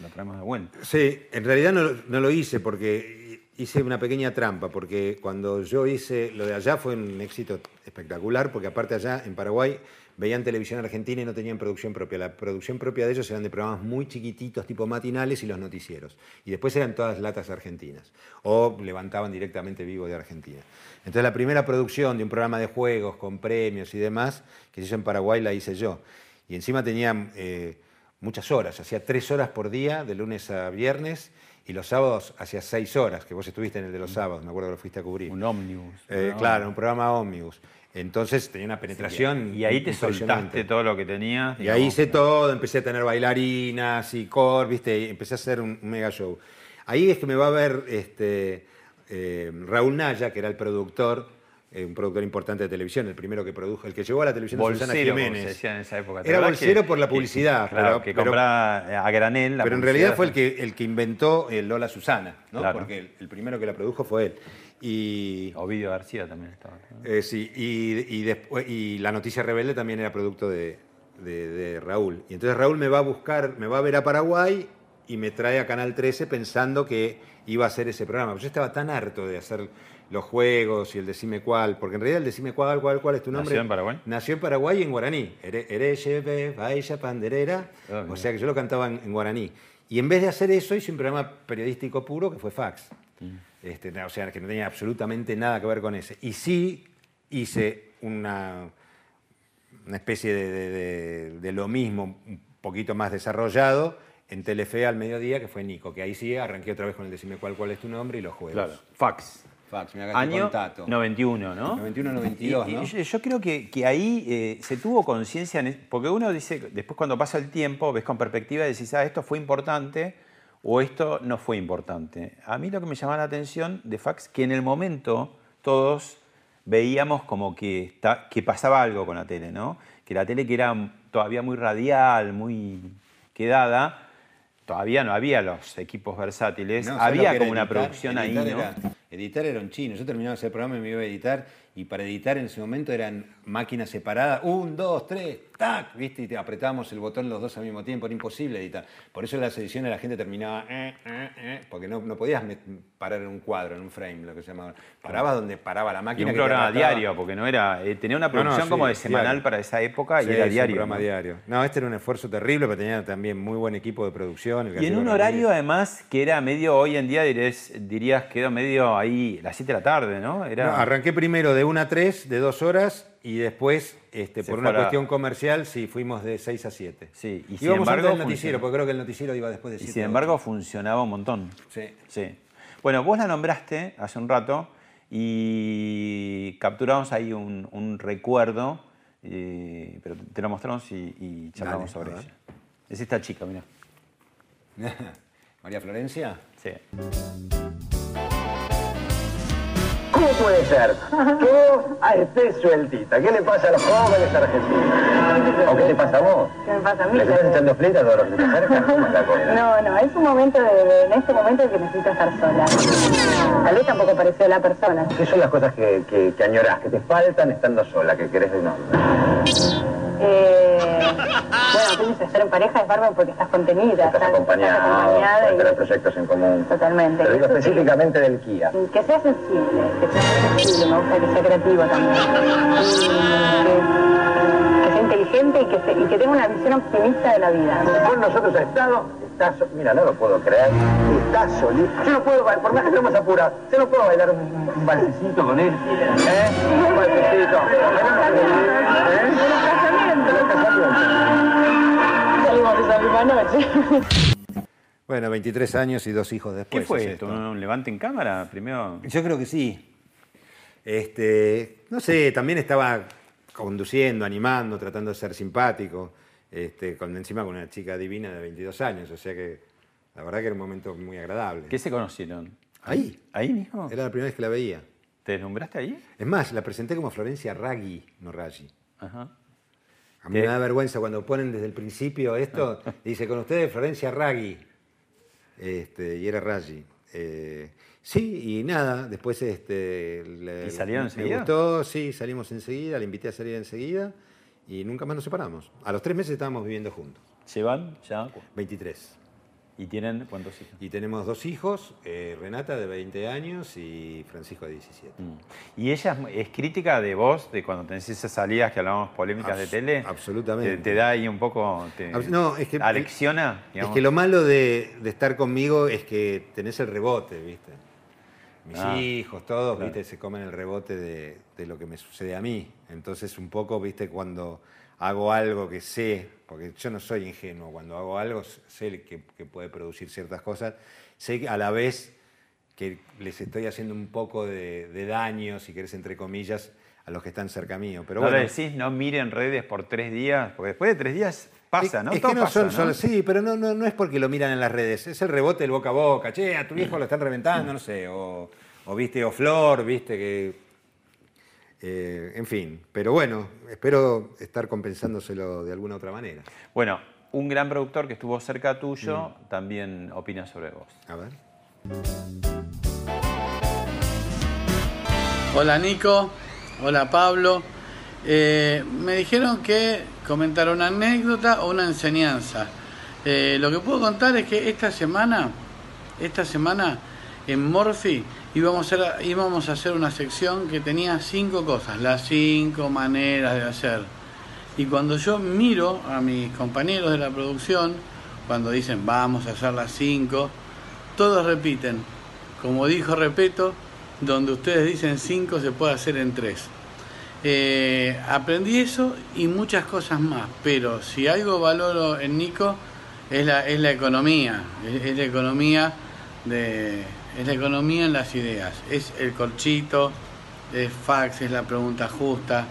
lo, traemos de vuelta. Sí, en realidad no, no, lo hice porque hice una pequeña trampa, porque cuando yo hice lo de allá fue un éxito espectacular, porque aparte allá en Paraguay veían televisión argentina y no tenían producción propia. La producción propia de ellos eran de programas muy chiquititos, tipo matinales y los noticieros. Y después eran todas latas argentinas. O levantaban directamente vivo de Argentina. Entonces la primera producción de un programa de juegos con premios y demás, que se hizo en Paraguay, la hice yo. Y encima tenía eh, muchas horas, hacía tres horas por día, de lunes a viernes, y los sábados hacía seis horas, que vos estuviste en el de los sábados, me acuerdo que lo fuiste a cubrir. Un ómnibus. Eh, claro, un programa ómnibus. Entonces tenía una penetración. y ahí te soltaste todo lo que tenías. Y ahí hice todo, empecé a tener bailarinas y core, ¿viste? Y empecé a hacer un, mega show. Ahí es que me va a ver este, eh, Raúl Naya, que era el productor, eh, un productor importante de televisión, el primero que produjo, el que llegó a la televisión de Susana Jiménez. se decía en esa época. Era bolsero por la publicidad. claro, que compraba a granel. pero en realidad fue el que, el que inventó el Lola Susana, ¿no? porque el primero que la produjo fue él. Y, Ovidio García también estaba. Eh, sí, y, después, y La Noticia Rebelde también era producto de, Raúl. Y entonces Raúl me va a buscar, me va a ver a Paraguay y me trae a Canal 13 pensando que iba a hacer ese programa. Yo estaba tan harto de hacer los juegos y el decime cuál, porque en realidad el decime cuál, cuál, cuál es tu nombre. ¿Nació en Paraguay? Nació en Paraguay y en guaraní. Ereye, Baella, Panderera. Ah, o sea que yo lo cantaba en, guaraní. Y en vez de hacer eso, hice un programa periodístico puro que fue fax. Mm. Este, o sea, que no tenía absolutamente nada que ver con ese. Y sí hice una, una especie de, lo mismo, un poquito más desarrollado, en Telefe al mediodía, que fue Nico, que ahí sí arranqué otra vez con el decime cuál, cuál es tu nombre y los juegos. Claro, fax. Fax, me Año contacto. 91, ¿no? 91, 92, ¿no? yo, creo que, ahí eh, se tuvo conciencia, porque uno dice, después cuando pasa el tiempo, ves con perspectiva y decís, ah, esto fue importante, o esto no fue importante. A mí lo que me llamaba la atención de Fax, que en el momento todos veíamos como que, que pasaba algo con la tele, ¿no? Que la tele que era todavía muy radial, muy quedada, todavía no había los equipos versátiles, había como una producción ahí, ¿no? editar era un chino. Yo terminaba ese programa y me iba a editar y para editar en ese momento eran máquinas separadas, un, dos, tres, tac, ¿viste? Y te apretábamos el botón los dos al mismo tiempo, era imposible editar. Por eso en las ediciones la gente terminaba, eh, eh, eh, porque no, no podías parar en un cuadro, en un frame, lo que se llamaba. Parabas donde paraba la máquina. Y un programa diario, porque no era, tenía una producción como de semanal para esa época y era diario. Un programa diario. No, este era un esfuerzo terrible, pero tenía también muy buen equipo de producción. y en un horario además que era medio, hoy en día dirías, dirías que era medio ahí, las 7 de la tarde, ¿no? Era... arranqué primero de 1 a 3, de dos horas, y después, este, por una cuestión comercial, sí, fuimos de 6 a 7. Sí, y sin embargo, el noticiero, porque creo que el noticiero iba después de 7. Y sin embargo, funcionaba un montón. Sí. sí. Bueno, vos la nombraste hace un rato y capturamos ahí un, recuerdo, eh, pero te lo mostramos y, charlamos sobre ella. Es esta chica, mira. <laughs> María Florencia. Sí. ¿Cómo puede ser que estés sueltita? ¿Qué le pasa a los jóvenes argentinos? ¿O qué te pasa a vos? ¿Qué me pasa a mí? ¿Le estás echando flita a todos los que te acercan? ¿Cómo está la No, no, es un momento, de, en este momento en que necesito estar sola. Tal vez tampoco pareció la persona. ¿Qué son las cosas que, que, que añorás, que te faltan estando sola, que querés de un hombre? Eh, bueno, tienes que estar en pareja es bárbaro porque estás contenida. Estás, acompañada, estás acompañada y... tener proyectos en común. Totalmente. Te digo específicamente del Kia. Que sea sensible, que sea sensible, me gusta que sea creativo también. que, sea inteligente y que, y que tenga una visión optimista de la vida. Con nosotros ha estado mira, no lo puedo creer, estás solito. Yo no puedo, por más que estemos apurados, yo no puedo bailar un, un balsecito con él. ¿Eh? Un balsecito. Bueno, 23 años y dos hijos después. ¿Qué fue esto? ¿Un levante en cámara primero? Yo creo que sí. Este, no sé, también estaba conduciendo, animando, tratando de ser simpático, este, con, encima con una chica divina de 22 años, o sea que la verdad que era un momento muy agradable. ¿Qué se conocieron? Ahí. ¿Ahí mismo? Era la primera vez que la veía. ¿Te desnumbraste ahí? Es más, la presenté como Florencia Raggi, no Raggi. Ajá. A mí me da vergüenza cuando ponen desde el principio esto, <laughs> dice con ustedes Florencia Raggi, este, y era Raggi. Eh, sí, y nada, después este, ¿Y salieron me enseguida? gustó, sí, salimos enseguida, le invité a salir enseguida y nunca más nos separamos. A los tres meses estábamos viviendo juntos. ¿Llevan ya? 23. ¿Y tienen cuántos hijos? Y tenemos dos hijos, eh, Renata de 20 años y Francisco de 17. Mm. ¿Y ella es, es crítica de vos, de cuando tenés esas salidas que hablábamos polémicas Abs- de tele? absolutamente. ¿Te, te da ahí un poco, te no, es que- alecciona? Es digamos? que lo malo de, de estar conmigo es que tenés el rebote, ¿viste? Mis Ah, hijos, todos, claro. ¿viste? Se comen el rebote de, de lo que me sucede a mí. Entonces, un poco, ¿viste? Cuando hago algo que sé, porque yo no soy ingenuo, cuando hago algo sé que, que puede producir ciertas cosas, sé que a la vez que les estoy haciendo un poco de, de daño, si querés, entre comillas, a los que están cerca mío. Pero ¿No bueno, le decís no miren redes por tres días? Porque después de tres días pasa, ¿no? Es Todo que no pasa, son ¿no? solo- sí, pero no, no, no es porque lo miran en las redes, es el rebote del boca a boca. Che, a tu viejo lo están reventando, no sé, o, o viste, o Flor, viste que. Eh, en fin, pero bueno, espero estar compensándoselo de alguna otra manera. Bueno, un gran productor que estuvo cerca tuyo Mm. también opina sobre vos. A ver. Hola Nico, hola Pablo. Eh, me dijeron que comentar una anécdota o una enseñanza. Eh, lo que puedo contar es que esta semana, esta semana en Morphy íbamos a, hacer, íbamos a hacer una sección que tenía cinco cosas, las cinco maneras de hacer. Y cuando yo miro a mis compañeros de la producción, cuando dicen vamos a hacer las cinco, todos repiten, como dijo Repeto, donde ustedes dicen cinco se puede hacer en tres. Eh, aprendí eso y muchas cosas más, pero si algo valoro en Nico es la, es la economía, es, es la economía de es la economía en las ideas, es el corchito, es fax, es la pregunta justa.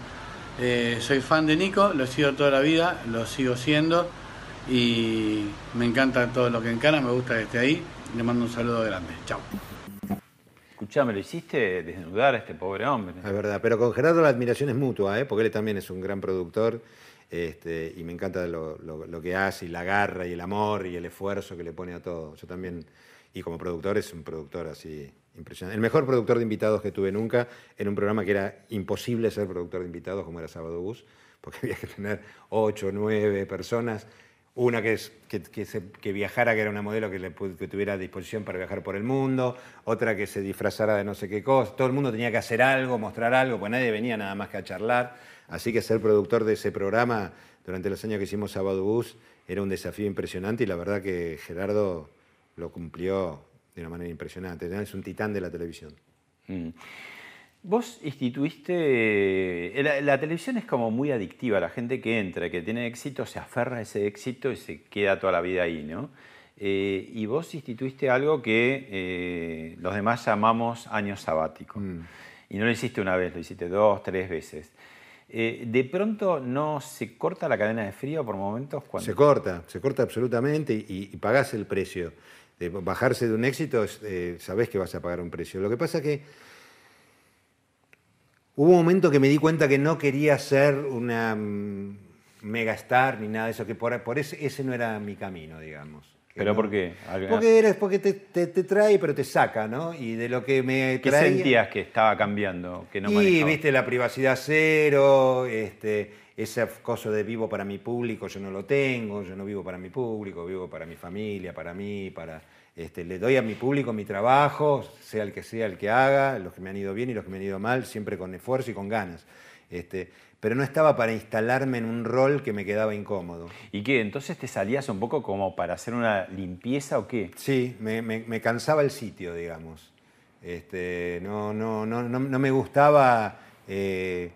Eh, soy fan de Nico, lo sigo toda la vida, lo sigo siendo y me encanta todo lo que encara, me gusta que esté ahí. Le mando un saludo grande. Chao. Escuchame, lo hiciste desnudar a este pobre hombre. Es verdad, pero con Gerardo la admiración es mutua, ¿eh? porque él también es un gran productor este, y me encanta lo, lo- lo que hace y la garra y el amor y el esfuerzo que le pone a todo. Yo también, y como productor, es un productor así impresionante. El mejor productor de invitados que tuve nunca en un programa que era imposible ser productor de invitados como era Sábado Bus, porque <laughs> había que tener ocho, nueve personas. Una que, que, que viajara, que era una modelo que, le que tuviera disposición para viajar por el mundo, otra que se disfrazara de no sé qué cosa, todo el mundo tenía que hacer algo, mostrar algo, pues nadie venía nada más que a charlar, así que ser productor de ese programa durante los años que hicimos Sábado Bus era un desafío impresionante y la verdad que Gerardo lo cumplió de una manera impresionante, es un titán de la televisión. Mm. Vos instituiste. eh, La, la televisión es como muy adictiva. La gente que entra, que tiene éxito, se aferra a ese éxito y se queda toda la vida ahí, ¿no? Eh, y vos instituiste algo que eh, los demás llamamos año sabático. Y no lo hiciste una vez, lo hiciste dos, tres veces. Eh, ¿De pronto no se corta la cadena de frío por momentos? Cuando... Se corta, se corta absolutamente y, y pagás el precio. De bajarse de un éxito, eh, sabés que vas a pagar un precio. Lo que pasa es que hubo un momento que me di cuenta que no quería ser una mm, megastar ni nada de eso, que por, por ese, ese no era mi camino, digamos. ¿Pero por qué? Porque, eres, porque te, te, trae, pero te saca, ¿no? Y de lo que me ¿Qué sentías que estaba cambiando? Que no y, viste, la privacidad cero, este, ese coso de vivo para mi público, yo no lo tengo, yo no vivo para mi público, vivo para mi familia, para mí, para... Este, le doy a mi público mi trabajo, sea el que sea el que haga, los que me han ido bien y los que me han ido mal, siempre con esfuerzo y con ganas. Este, pero no estaba para instalarme en un rol que me quedaba incómodo. ¿Y qué? ¿Entonces te salías un poco como para hacer una limpieza o qué? Sí, me, cansaba el sitio, digamos. Este, no, no, no, no, me gustaba eh,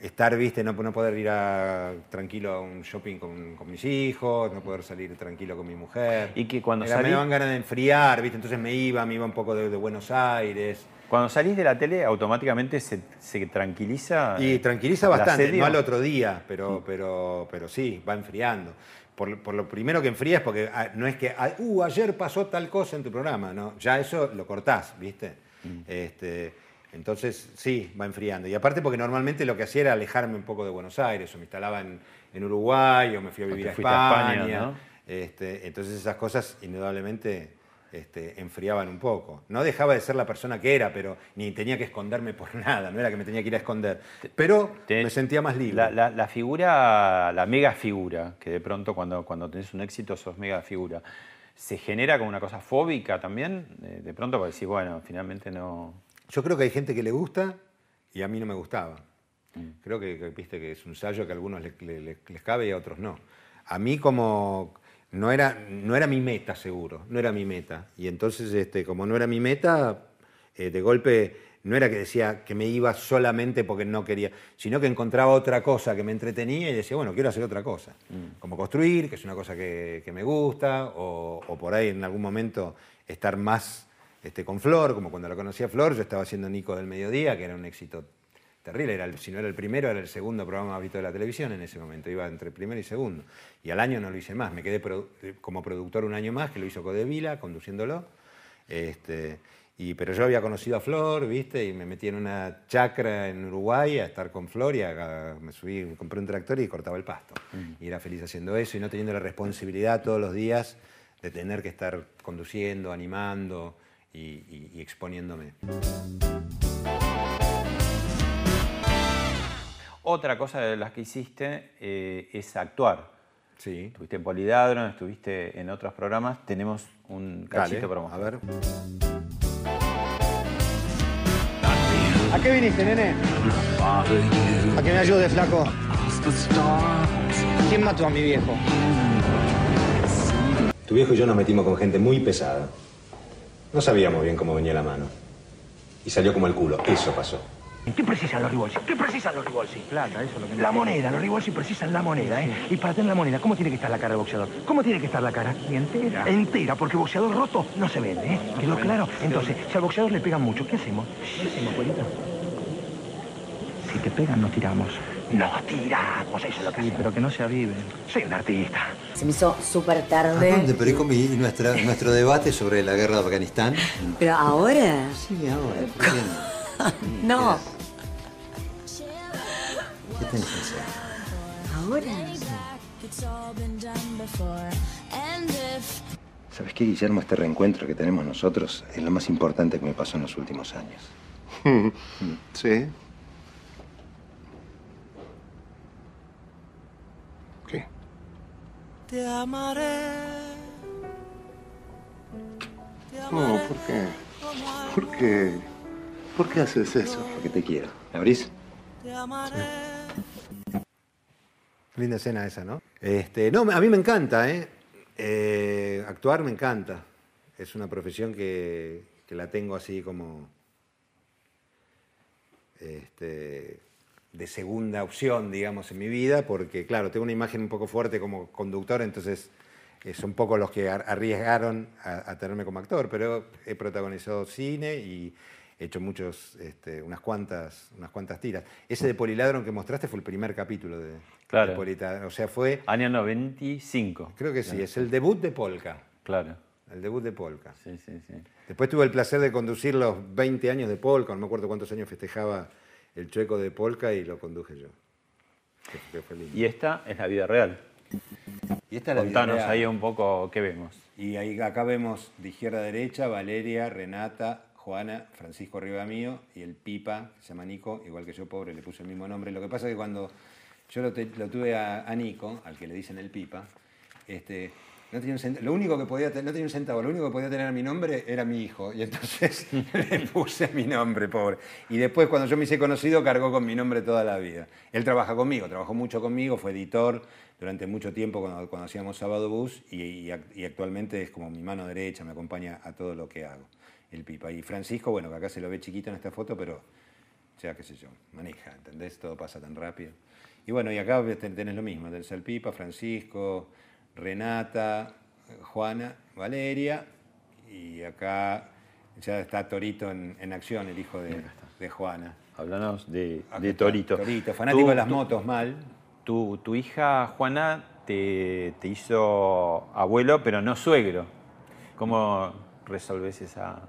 estar, viste, no, no poder ir a, tranquilo a un shopping con, mis hijos, no poder salir tranquilo con mi mujer. Y que cuando Me daban ganas de enfriar, viste, entonces me iba, me iba un poco de Buenos Aires. Cuando salís de la tele, automáticamente se, tranquiliza. Y tranquiliza bastante, no al otro día, pero, pero, pero sí, va enfriando. Por, lo primero que enfría es porque ah, no es que, ah, uh, ayer pasó tal cosa en tu programa, ¿no? Ya eso lo cortás, ¿viste? Mm. Este, entonces, sí, va enfriando. Y aparte porque normalmente lo que hacía era alejarme un poco de Buenos Aires, o me instalaba en, Uruguay, o me fui a vivir a España. este, entonces esas cosas indudablemente este, enfriaban un poco. No dejaba de ser la persona que era, pero ni tenía que esconderme por <laughs> nada, no era que me tenía que ir a esconder. Pero me sentía más libre. La, figura, la mega figura, que de pronto cuando, cuando tenés un éxito sos mega figura, ¿se genera como una cosa fóbica también? De pronto para decir, bueno, finalmente no... Yo creo que hay gente que le gusta y a mí no me gustaba. Mm. Creo que, viste que es un sallo que a algunos les, les cabe y a otros no. A mí como no era, no era mi meta seguro, no era mi meta. Y entonces, este, como no era mi meta, eh, de golpe no era que decía que me iba solamente porque no quería, sino que encontraba otra cosa que me entretenía y decía, bueno, quiero hacer otra cosa. Mm. Como construir, que es una cosa que, me gusta, o, por ahí en algún momento estar más este, con Flor, como cuando la conocí a Flor, yo estaba haciendo Nico del Mediodía, que era un éxito terrible, era si no era el primero, era el segundo programa más visto de la televisión en ese momento, iba entre primero y segundo. Y al año no lo hice más, me quedé eh, como productor un año más, que lo hizo Codevila, conduciéndolo. Este, y, pero yo había conocido a Flor, ¿viste? Y me metí en una chacra en Uruguay a estar con Flor y me subí, me compré un tractor y cortaba el pasto. Mm. Y era feliz haciendo eso y no teniendo la responsabilidad todos los días de tener que estar conduciendo, animando y, y exponiéndome. Otra cosa de las que hiciste eh, es actuar. Sí. Estuviste en Polidadron, estuviste en otros programas. Tenemos un cachito para mostrar. A ver. ¿A qué viniste, nene? A que me ayude, flaco. ¿Quién mató a mi viejo? Tu viejo y yo nos metimos con gente muy pesada. No sabíamos bien cómo venía la mano. Y salió como el culo. Eso pasó. ¿Qué precisan los Ribolsi? ¿Qué precisan los Ribolsi? Plata, eso es lo que... La moneda, los Ribolsi precisan la moneda, ¿eh? Y para tener la moneda, ¿cómo tiene que estar la cara del boxeador? ¿Cómo tiene que estar la cara? Y entera. Entera, porque boxeador roto no se vende, ¿eh? ¿Quedó claro? Entonces, si al boxeador le pegan mucho, ¿qué hacemos? ¿Qué hacemos, abuelita? Si te pegan, no tiramos. No tiramos, eso es lo que Sí, pero que no se aviven. Soy un artista. Se me hizo súper tarde. ¿A dónde? Pero con nuestro debate sobre la guerra de Afganistán. ¿Pero ahora? Sí, ahora. <laughs> no. ¿Qué tenés que hacer? Ahora. ¿Sabes qué, Guillermo? Este reencuentro que tenemos nosotros es lo más importante que me pasó en los últimos años. <laughs> ¿Sí? Te amaré. No, ¿por qué? ¿Por qué? ¿Por qué haces eso? Porque te quiero. ¿Me abrís? Linda escena esa, ¿no? Este, no, a mí me encanta, ¿eh? ¿eh? Actuar me encanta. Es una profesión que, la tengo así como este, de segunda opción, digamos, en mi vida, porque, claro, tengo una imagen un poco fuerte como conductor, entonces eh, son pocos los que arriesgaron a, a tenerme como actor, pero he protagonizado cine y he hecho muchos, este, unas, cuantas, unas cuantas tiras. Ese de Poliladron que mostraste fue el primer capítulo de, claro. Poliladron. O sea, fue... Año 95. Creo que sí, es el debut de Polka. Claro. El debut de Polka. Sí, sí, sí. Después tuve el placer de conducir los 20 años de Polka, no me acuerdo cuántos años festejaba el chueco de Polka y lo conduje yo. y esta es la vida real. Y esta es la Contanos ahí un poco qué vemos. Y ahí acá vemos de izquierda a derecha Valeria, Renata, Juana, Francisco arriba mío y el Pipa, que se llama Nico, igual que yo, pobre, le puse el mismo nombre. Lo que pasa es que cuando yo lo, tuve a, Nico, al que le dicen el Pipa, este, no tenía un lo único que podía no tenía un centavo, lo único que podía tener mi nombre era mi hijo. Y entonces <laughs> le puse mi nombre, pobre. Y después, cuando yo me hice conocido, cargó con mi nombre toda la vida. Él trabaja conmigo, trabajó mucho conmigo, fue editor durante mucho tiempo cuando, cuando hacíamos Sábado Bus y, actualmente es como mi mano derecha, me acompaña a todo lo que hago, el Pipa. Y Francisco, bueno, que acá se lo ve chiquito en esta foto, pero ya qué sé yo, maneja, ¿entendés? Todo pasa tan rápido. Y bueno, y acá tenés lo mismo, tenés el Pipa, Francisco, Renata, Juana, Valeria, y acá ya está Torito en, acción, el hijo de, Juana. Háblanos de, de Torito. Torito, fanático de las motos, mal. Tu, tu hija Juana te, te, hizo abuelo, pero no suegro. ¿Cómo resolves esa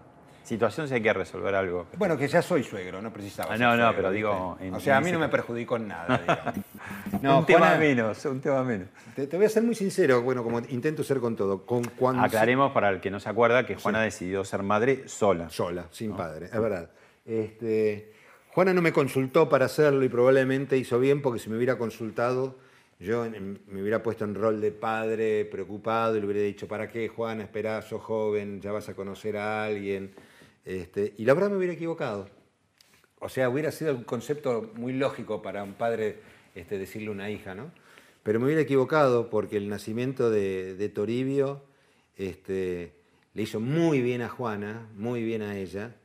situación si hay que resolver algo? Bueno, que ya soy suegro, no precisaba. Ah, no, no, pero digo. o sea, a mí no me perjudicó en nada, <laughs> no, un tema menos, un tema menos. Te, voy a ser muy sincero, bueno, como intento ser con todo. Con cuando Aclaremos para el que no se acuerda que Juana decidió ser madre sola. Sola, sin padre, es verdad. Este, Juana no me consultó para hacerlo y probablemente hizo bien porque si me hubiera consultado, yo me hubiera puesto en rol de padre preocupado y le hubiera dicho, ¿para qué, Juana? Esperá, sos joven, ya vas a conocer a alguien. Este, y la verdad me hubiera equivocado. O sea, hubiera sido un concepto muy lógico para un padre este, decirle una hija, ¿no? Pero me hubiera equivocado porque el nacimiento de, Toribio este, le hizo muy bien a Juana, muy bien a ella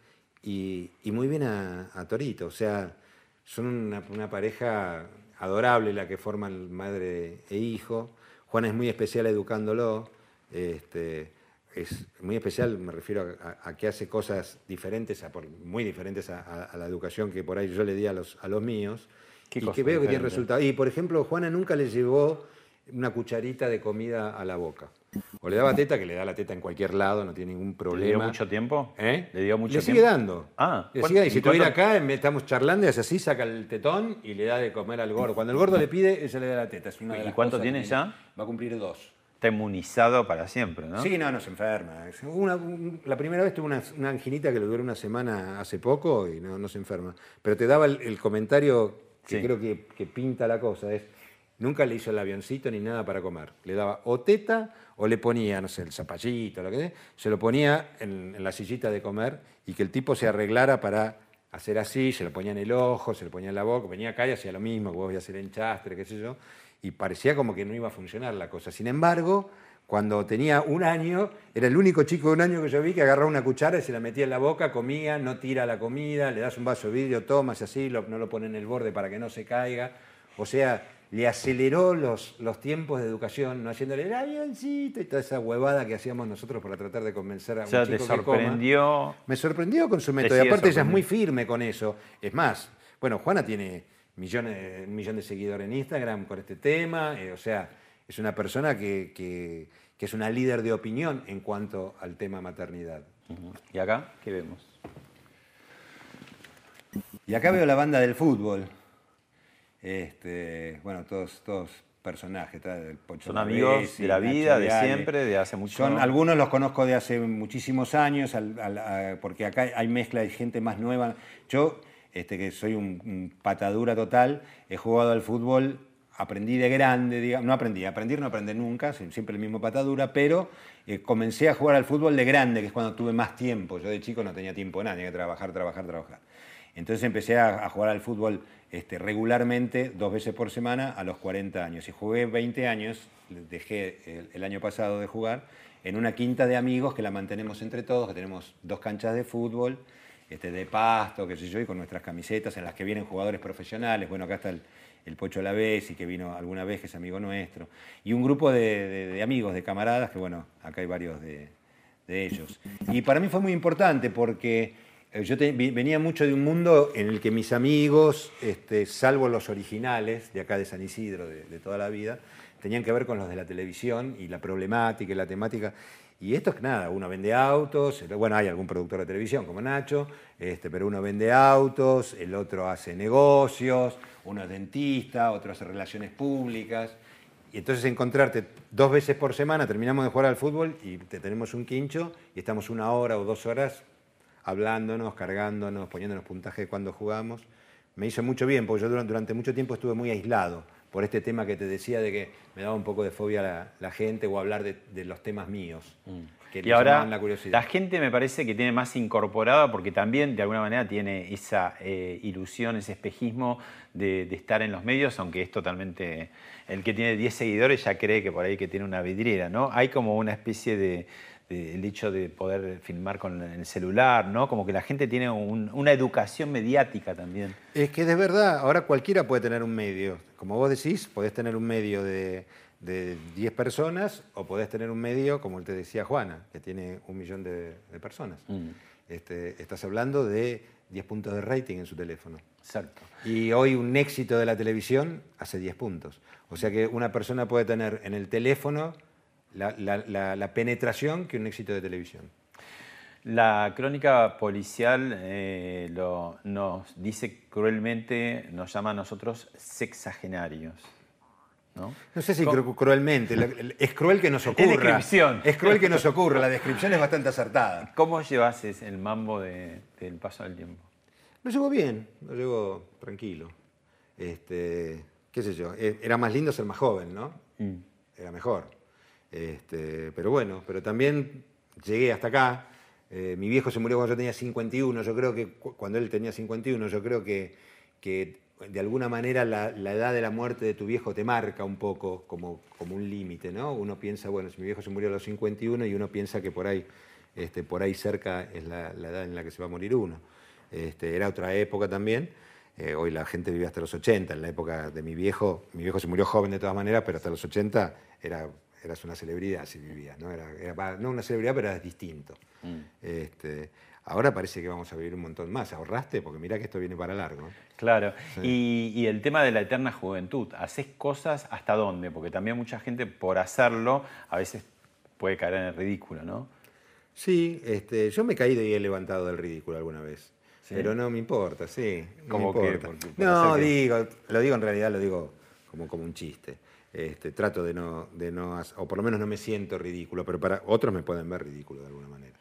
y, muy bien a, Torito. O sea, son una, pareja adorable la que forman madre e hijo. Juana es muy especial educándolo. Este, es muy especial, me refiero a, que hace cosas diferentes, muy diferentes a, la educación que por ahí yo le di a los, a los míos. y que veo que tiene resultados. Y por ejemplo, Juana nunca le llevó una cucharita de comida a la boca. O le daba teta, que le da la teta en cualquier lado, no tiene ningún problema. ¿Le dio mucho tiempo? ¿Eh? ¿Le dio mucho le sigue dando. Ah, le sigue, y si tú acá, estamos charlando y es así, saca el tetón y le da de comer al gordo. Cuando el gordo le pide, ella le da la teta. Es una ¿Y cuánto tiene ya? Va a cumplir dos. Está inmunizado para siempre, ¿no? Sí, no, no se enferma. la primera vez tuvo una, anginita que le duró una semana hace poco y no, no se enferma. Pero te daba el, comentario que creo que, que pinta la cosa, es Nunca le hizo el avioncito ni nada para comer. Le daba o teta o le ponía, no sé, el zapallito, lo que sea, se lo ponía en, la sillita de comer y que el tipo se arreglara para hacer así, se lo ponía en el ojo, se lo ponía en la boca, venía acá y hacía lo mismo, vos voy a hacer enchastre, qué sé yo, y parecía como que no iba a funcionar la cosa. Sin embargo, cuando tenía un año, era el único chico de un año que yo vi que agarraba una cuchara y se la metía en la boca, comía, no tira la comida, le das un vaso de vidrio, tomas así, no lo pone en el borde para que no se caiga. O sea, le aceleró los, los tiempos de educación, no haciéndole el avioncito y toda esa huevada que hacíamos nosotros para tratar de convencer a un chico te sorprendió. Me sorprendió con su método. Y aparte ella es muy firme con eso. Es más, bueno, Juana tiene millones, un millón de seguidores en Instagram con este tema. Eh, o sea, es una persona que, que, es una líder de opinión en cuanto al tema maternidad. ¿Y acá qué vemos? Y acá veo la banda del fútbol. Este, bueno, todos, todos personajes. Son amigos de la vida, de siempre, de hace mucho Son Algunos los conozco de hace muchísimos años, porque acá hay mezcla de gente más nueva. Yo, este, que soy un, patadura total, he jugado al fútbol, aprendí de grande, no aprendí, aprender no aprendí nunca, siempre el mismo patadura, pero eh, comencé a jugar al fútbol de grande, que es cuando tuve más tiempo. Yo de chico no tenía tiempo nada, tenía que trabajar, trabajar, trabajar. Entonces empecé a, jugar al fútbol este, regularmente, dos veces por semana, a los 40 años. Y jugué 20 años, dejé el, año pasado de jugar, en una quinta de amigos que la mantenemos entre todos, que tenemos dos canchas de fútbol, este, de pasto, qué sé yo, y con nuestras camisetas en las que vienen jugadores profesionales. Bueno, acá está el, el Pocho y que vino alguna vez, que es amigo nuestro. Y un grupo de, amigos, de camaradas, que bueno, acá hay varios de, de ellos. Y para mí fue muy importante porque Eh, yo venía mucho de un mundo en el que mis amigos, este, salvo los originales de acá de San Isidro, de, toda la vida, tenían que ver con los de la televisión y la problemática y la temática. Y esto es nada, uno vende autos, bueno, hay algún productor de televisión como Nacho, este, pero uno vende autos, el otro hace negocios, uno es dentista, otro hace relaciones públicas. Y entonces encontrarte dos veces por semana, terminamos de jugar al fútbol y te tenemos un quincho y estamos una hora o dos horas hablándonos, cargándonos, poniéndonos puntaje cuando jugamos. Me hizo mucho bien, porque yo durante mucho tiempo estuve muy aislado por este tema que te decía de que me daba un poco de fobia la, la gente o hablar de, los temas míos. Mm. Que y ahora la, la, gente me parece que tiene más incorporada porque también de alguna manera tiene esa eh, ilusión, ese espejismo de, de, estar en los medios, aunque es totalmente... El que tiene 10 seguidores ya cree que por ahí que tiene una vidriera, ¿no? Hay como una especie de el hecho de poder filmar con el celular, ¿no? Como que la gente tiene una educación mediática también. Es que de verdad, ahora cualquiera puede tener un medio. Como vos decís, podés tener un medio de, 10 personas o podés tener un medio, como te decía Juana, que tiene un millón de, personas. Mm. Este, estás hablando de 10 puntos de rating en su teléfono. Exacto. Y hoy un éxito de la televisión hace 10 puntos. O sea que una persona puede tener en el teléfono la, penetración que un éxito de televisión. La crónica policial eh, nos dice cruelmente, nos llama a nosotros sexagenarios. ¿no? no sé si cruelmente, es cruel que nos ocurra. Es, es cruel que nos ocurra, la descripción es bastante acertada. <laughs> ¿Cómo llevas el mambo del paso del tiempo? Lo llevo bien, lo llevo tranquilo. Este, qué sé yo, e, era más lindo ser más joven, ¿no? Mm. Era mejor. Este, pero bueno, pero también llegué hasta acá. Eh, mi viejo se murió cuando yo tenía 51, yo creo que cuando él tenía 51, yo creo que, que de alguna manera la, edad de la muerte de tu viejo te marca un poco como, como un límite, ¿no? Uno piensa, bueno, si mi viejo se murió a los 51 y uno piensa que por ahí, este, por ahí cerca es la, edad en la que se va a morir uno. Este, era otra época también. Eh, hoy la gente vive hasta los 80. En la época de mi viejo, mi viejo se murió joven de todas maneras, pero hasta los 80 era eras una celebridad si vivías, ¿no? Era, no una celebridad, pero eras distinto. Mm. Este, ahora parece que vamos a vivir un montón más. ¿Ahorraste? Porque mira que esto viene para largo. Claro. Y, el tema de la eterna juventud, ¿haces cosas hasta dónde? Porque también mucha gente por hacerlo a veces puede caer en el ridículo, ¿no? Sí, este, yo me he caído y he levantado del ridículo alguna vez. Pero no me importa, sí. No me importa. no, digo, lo digo en realidad, lo digo como, como un chiste. Este, trato de no, de no, o por lo menos no me siento ridículo, pero para otros me pueden ver ridículo de alguna manera.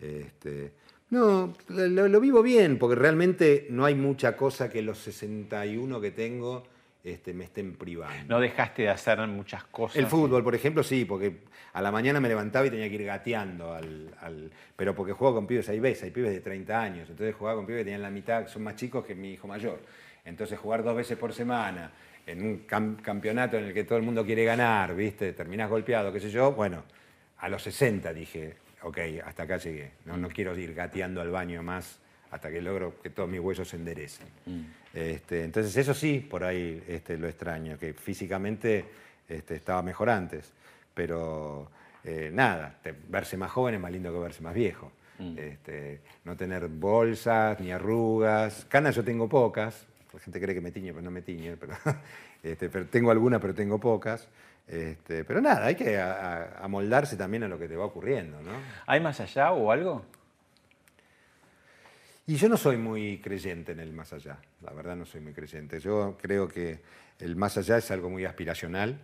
este, no, lo, vivo bien, porque realmente no hay mucha cosa que los 61 que tengo este, me estén privando. ¿No dejaste de hacer muchas cosas? El fútbol, por ejemplo, sí, porque a la mañana me levantaba y tenía que ir gateando, al, pero porque juego con pibes, hay veces, hay pibes de 30 años, entonces jugaba con pibes que tenían la mitad, son más chicos que mi hijo mayor. Entonces jugar dos veces por semana, en un campeonato en el que todo el mundo quiere ganar, ¿viste? Terminás golpeado, qué sé yo. Bueno, a los 60 dije, ok, hasta acá llegué. No, no quiero ir gateando al baño más hasta que logro que todos mis huesos se enderecen. Mm. Este, entonces eso sí, por ahí este, lo extraño, que físicamente este, estaba mejor antes. Pero eh, nada, verse más joven es más lindo que verse más viejo. Mm. No tener bolsas ni arrugas. Canas yo tengo pocas, gente cree que me tiñe, pero no me tiñe. Pero, <laughs> este, pero tengo algunas, pero tengo pocas. Este, pero nada, hay que amoldarse también a lo que te va ocurriendo. ¿no? ¿Hay más allá o algo? Y yo no soy muy creyente en el más allá, la verdad no soy muy creyente. Yo creo que el más allá es algo muy aspiracional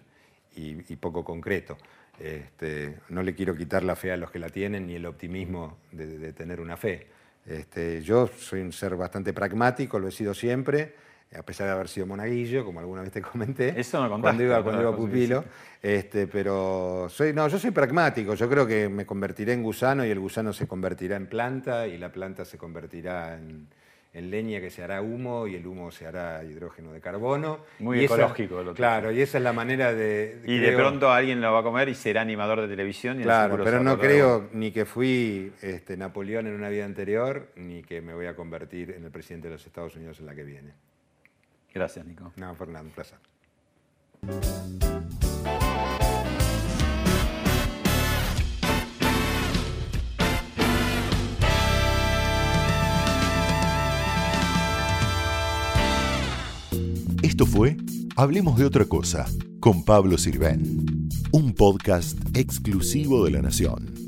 y, poco concreto. Este, no le quiero quitar la fe a los que la tienen ni el optimismo de tener una fe. Este, yo soy un ser bastante pragmático, lo he sido siempre, a pesar de haber sido monaguillo, como alguna vez te comenté. Eso me Cuando iba, cuando iba pupilo. Este, pero soy, no, yo soy pragmático. Yo creo que me convertiré en gusano y el gusano se convertirá en planta y la planta se convertirá en, en leña que se hará humo y el humo se hará hidrógeno de carbono. Muy ecológico. lo claro, y esa es la manera de... Y de pronto alguien lo va a comer y será animador de televisión. claro, pero no creo ni que fui este, Napoleón en una vida anterior, ni que me voy a convertir en el presidente de los Estados Unidos en la que viene. Gracias, Nico. No, por nada, un placer. Esto fue Hablemos de otra cosa con Pablo Sirven, un podcast exclusivo de la Nación.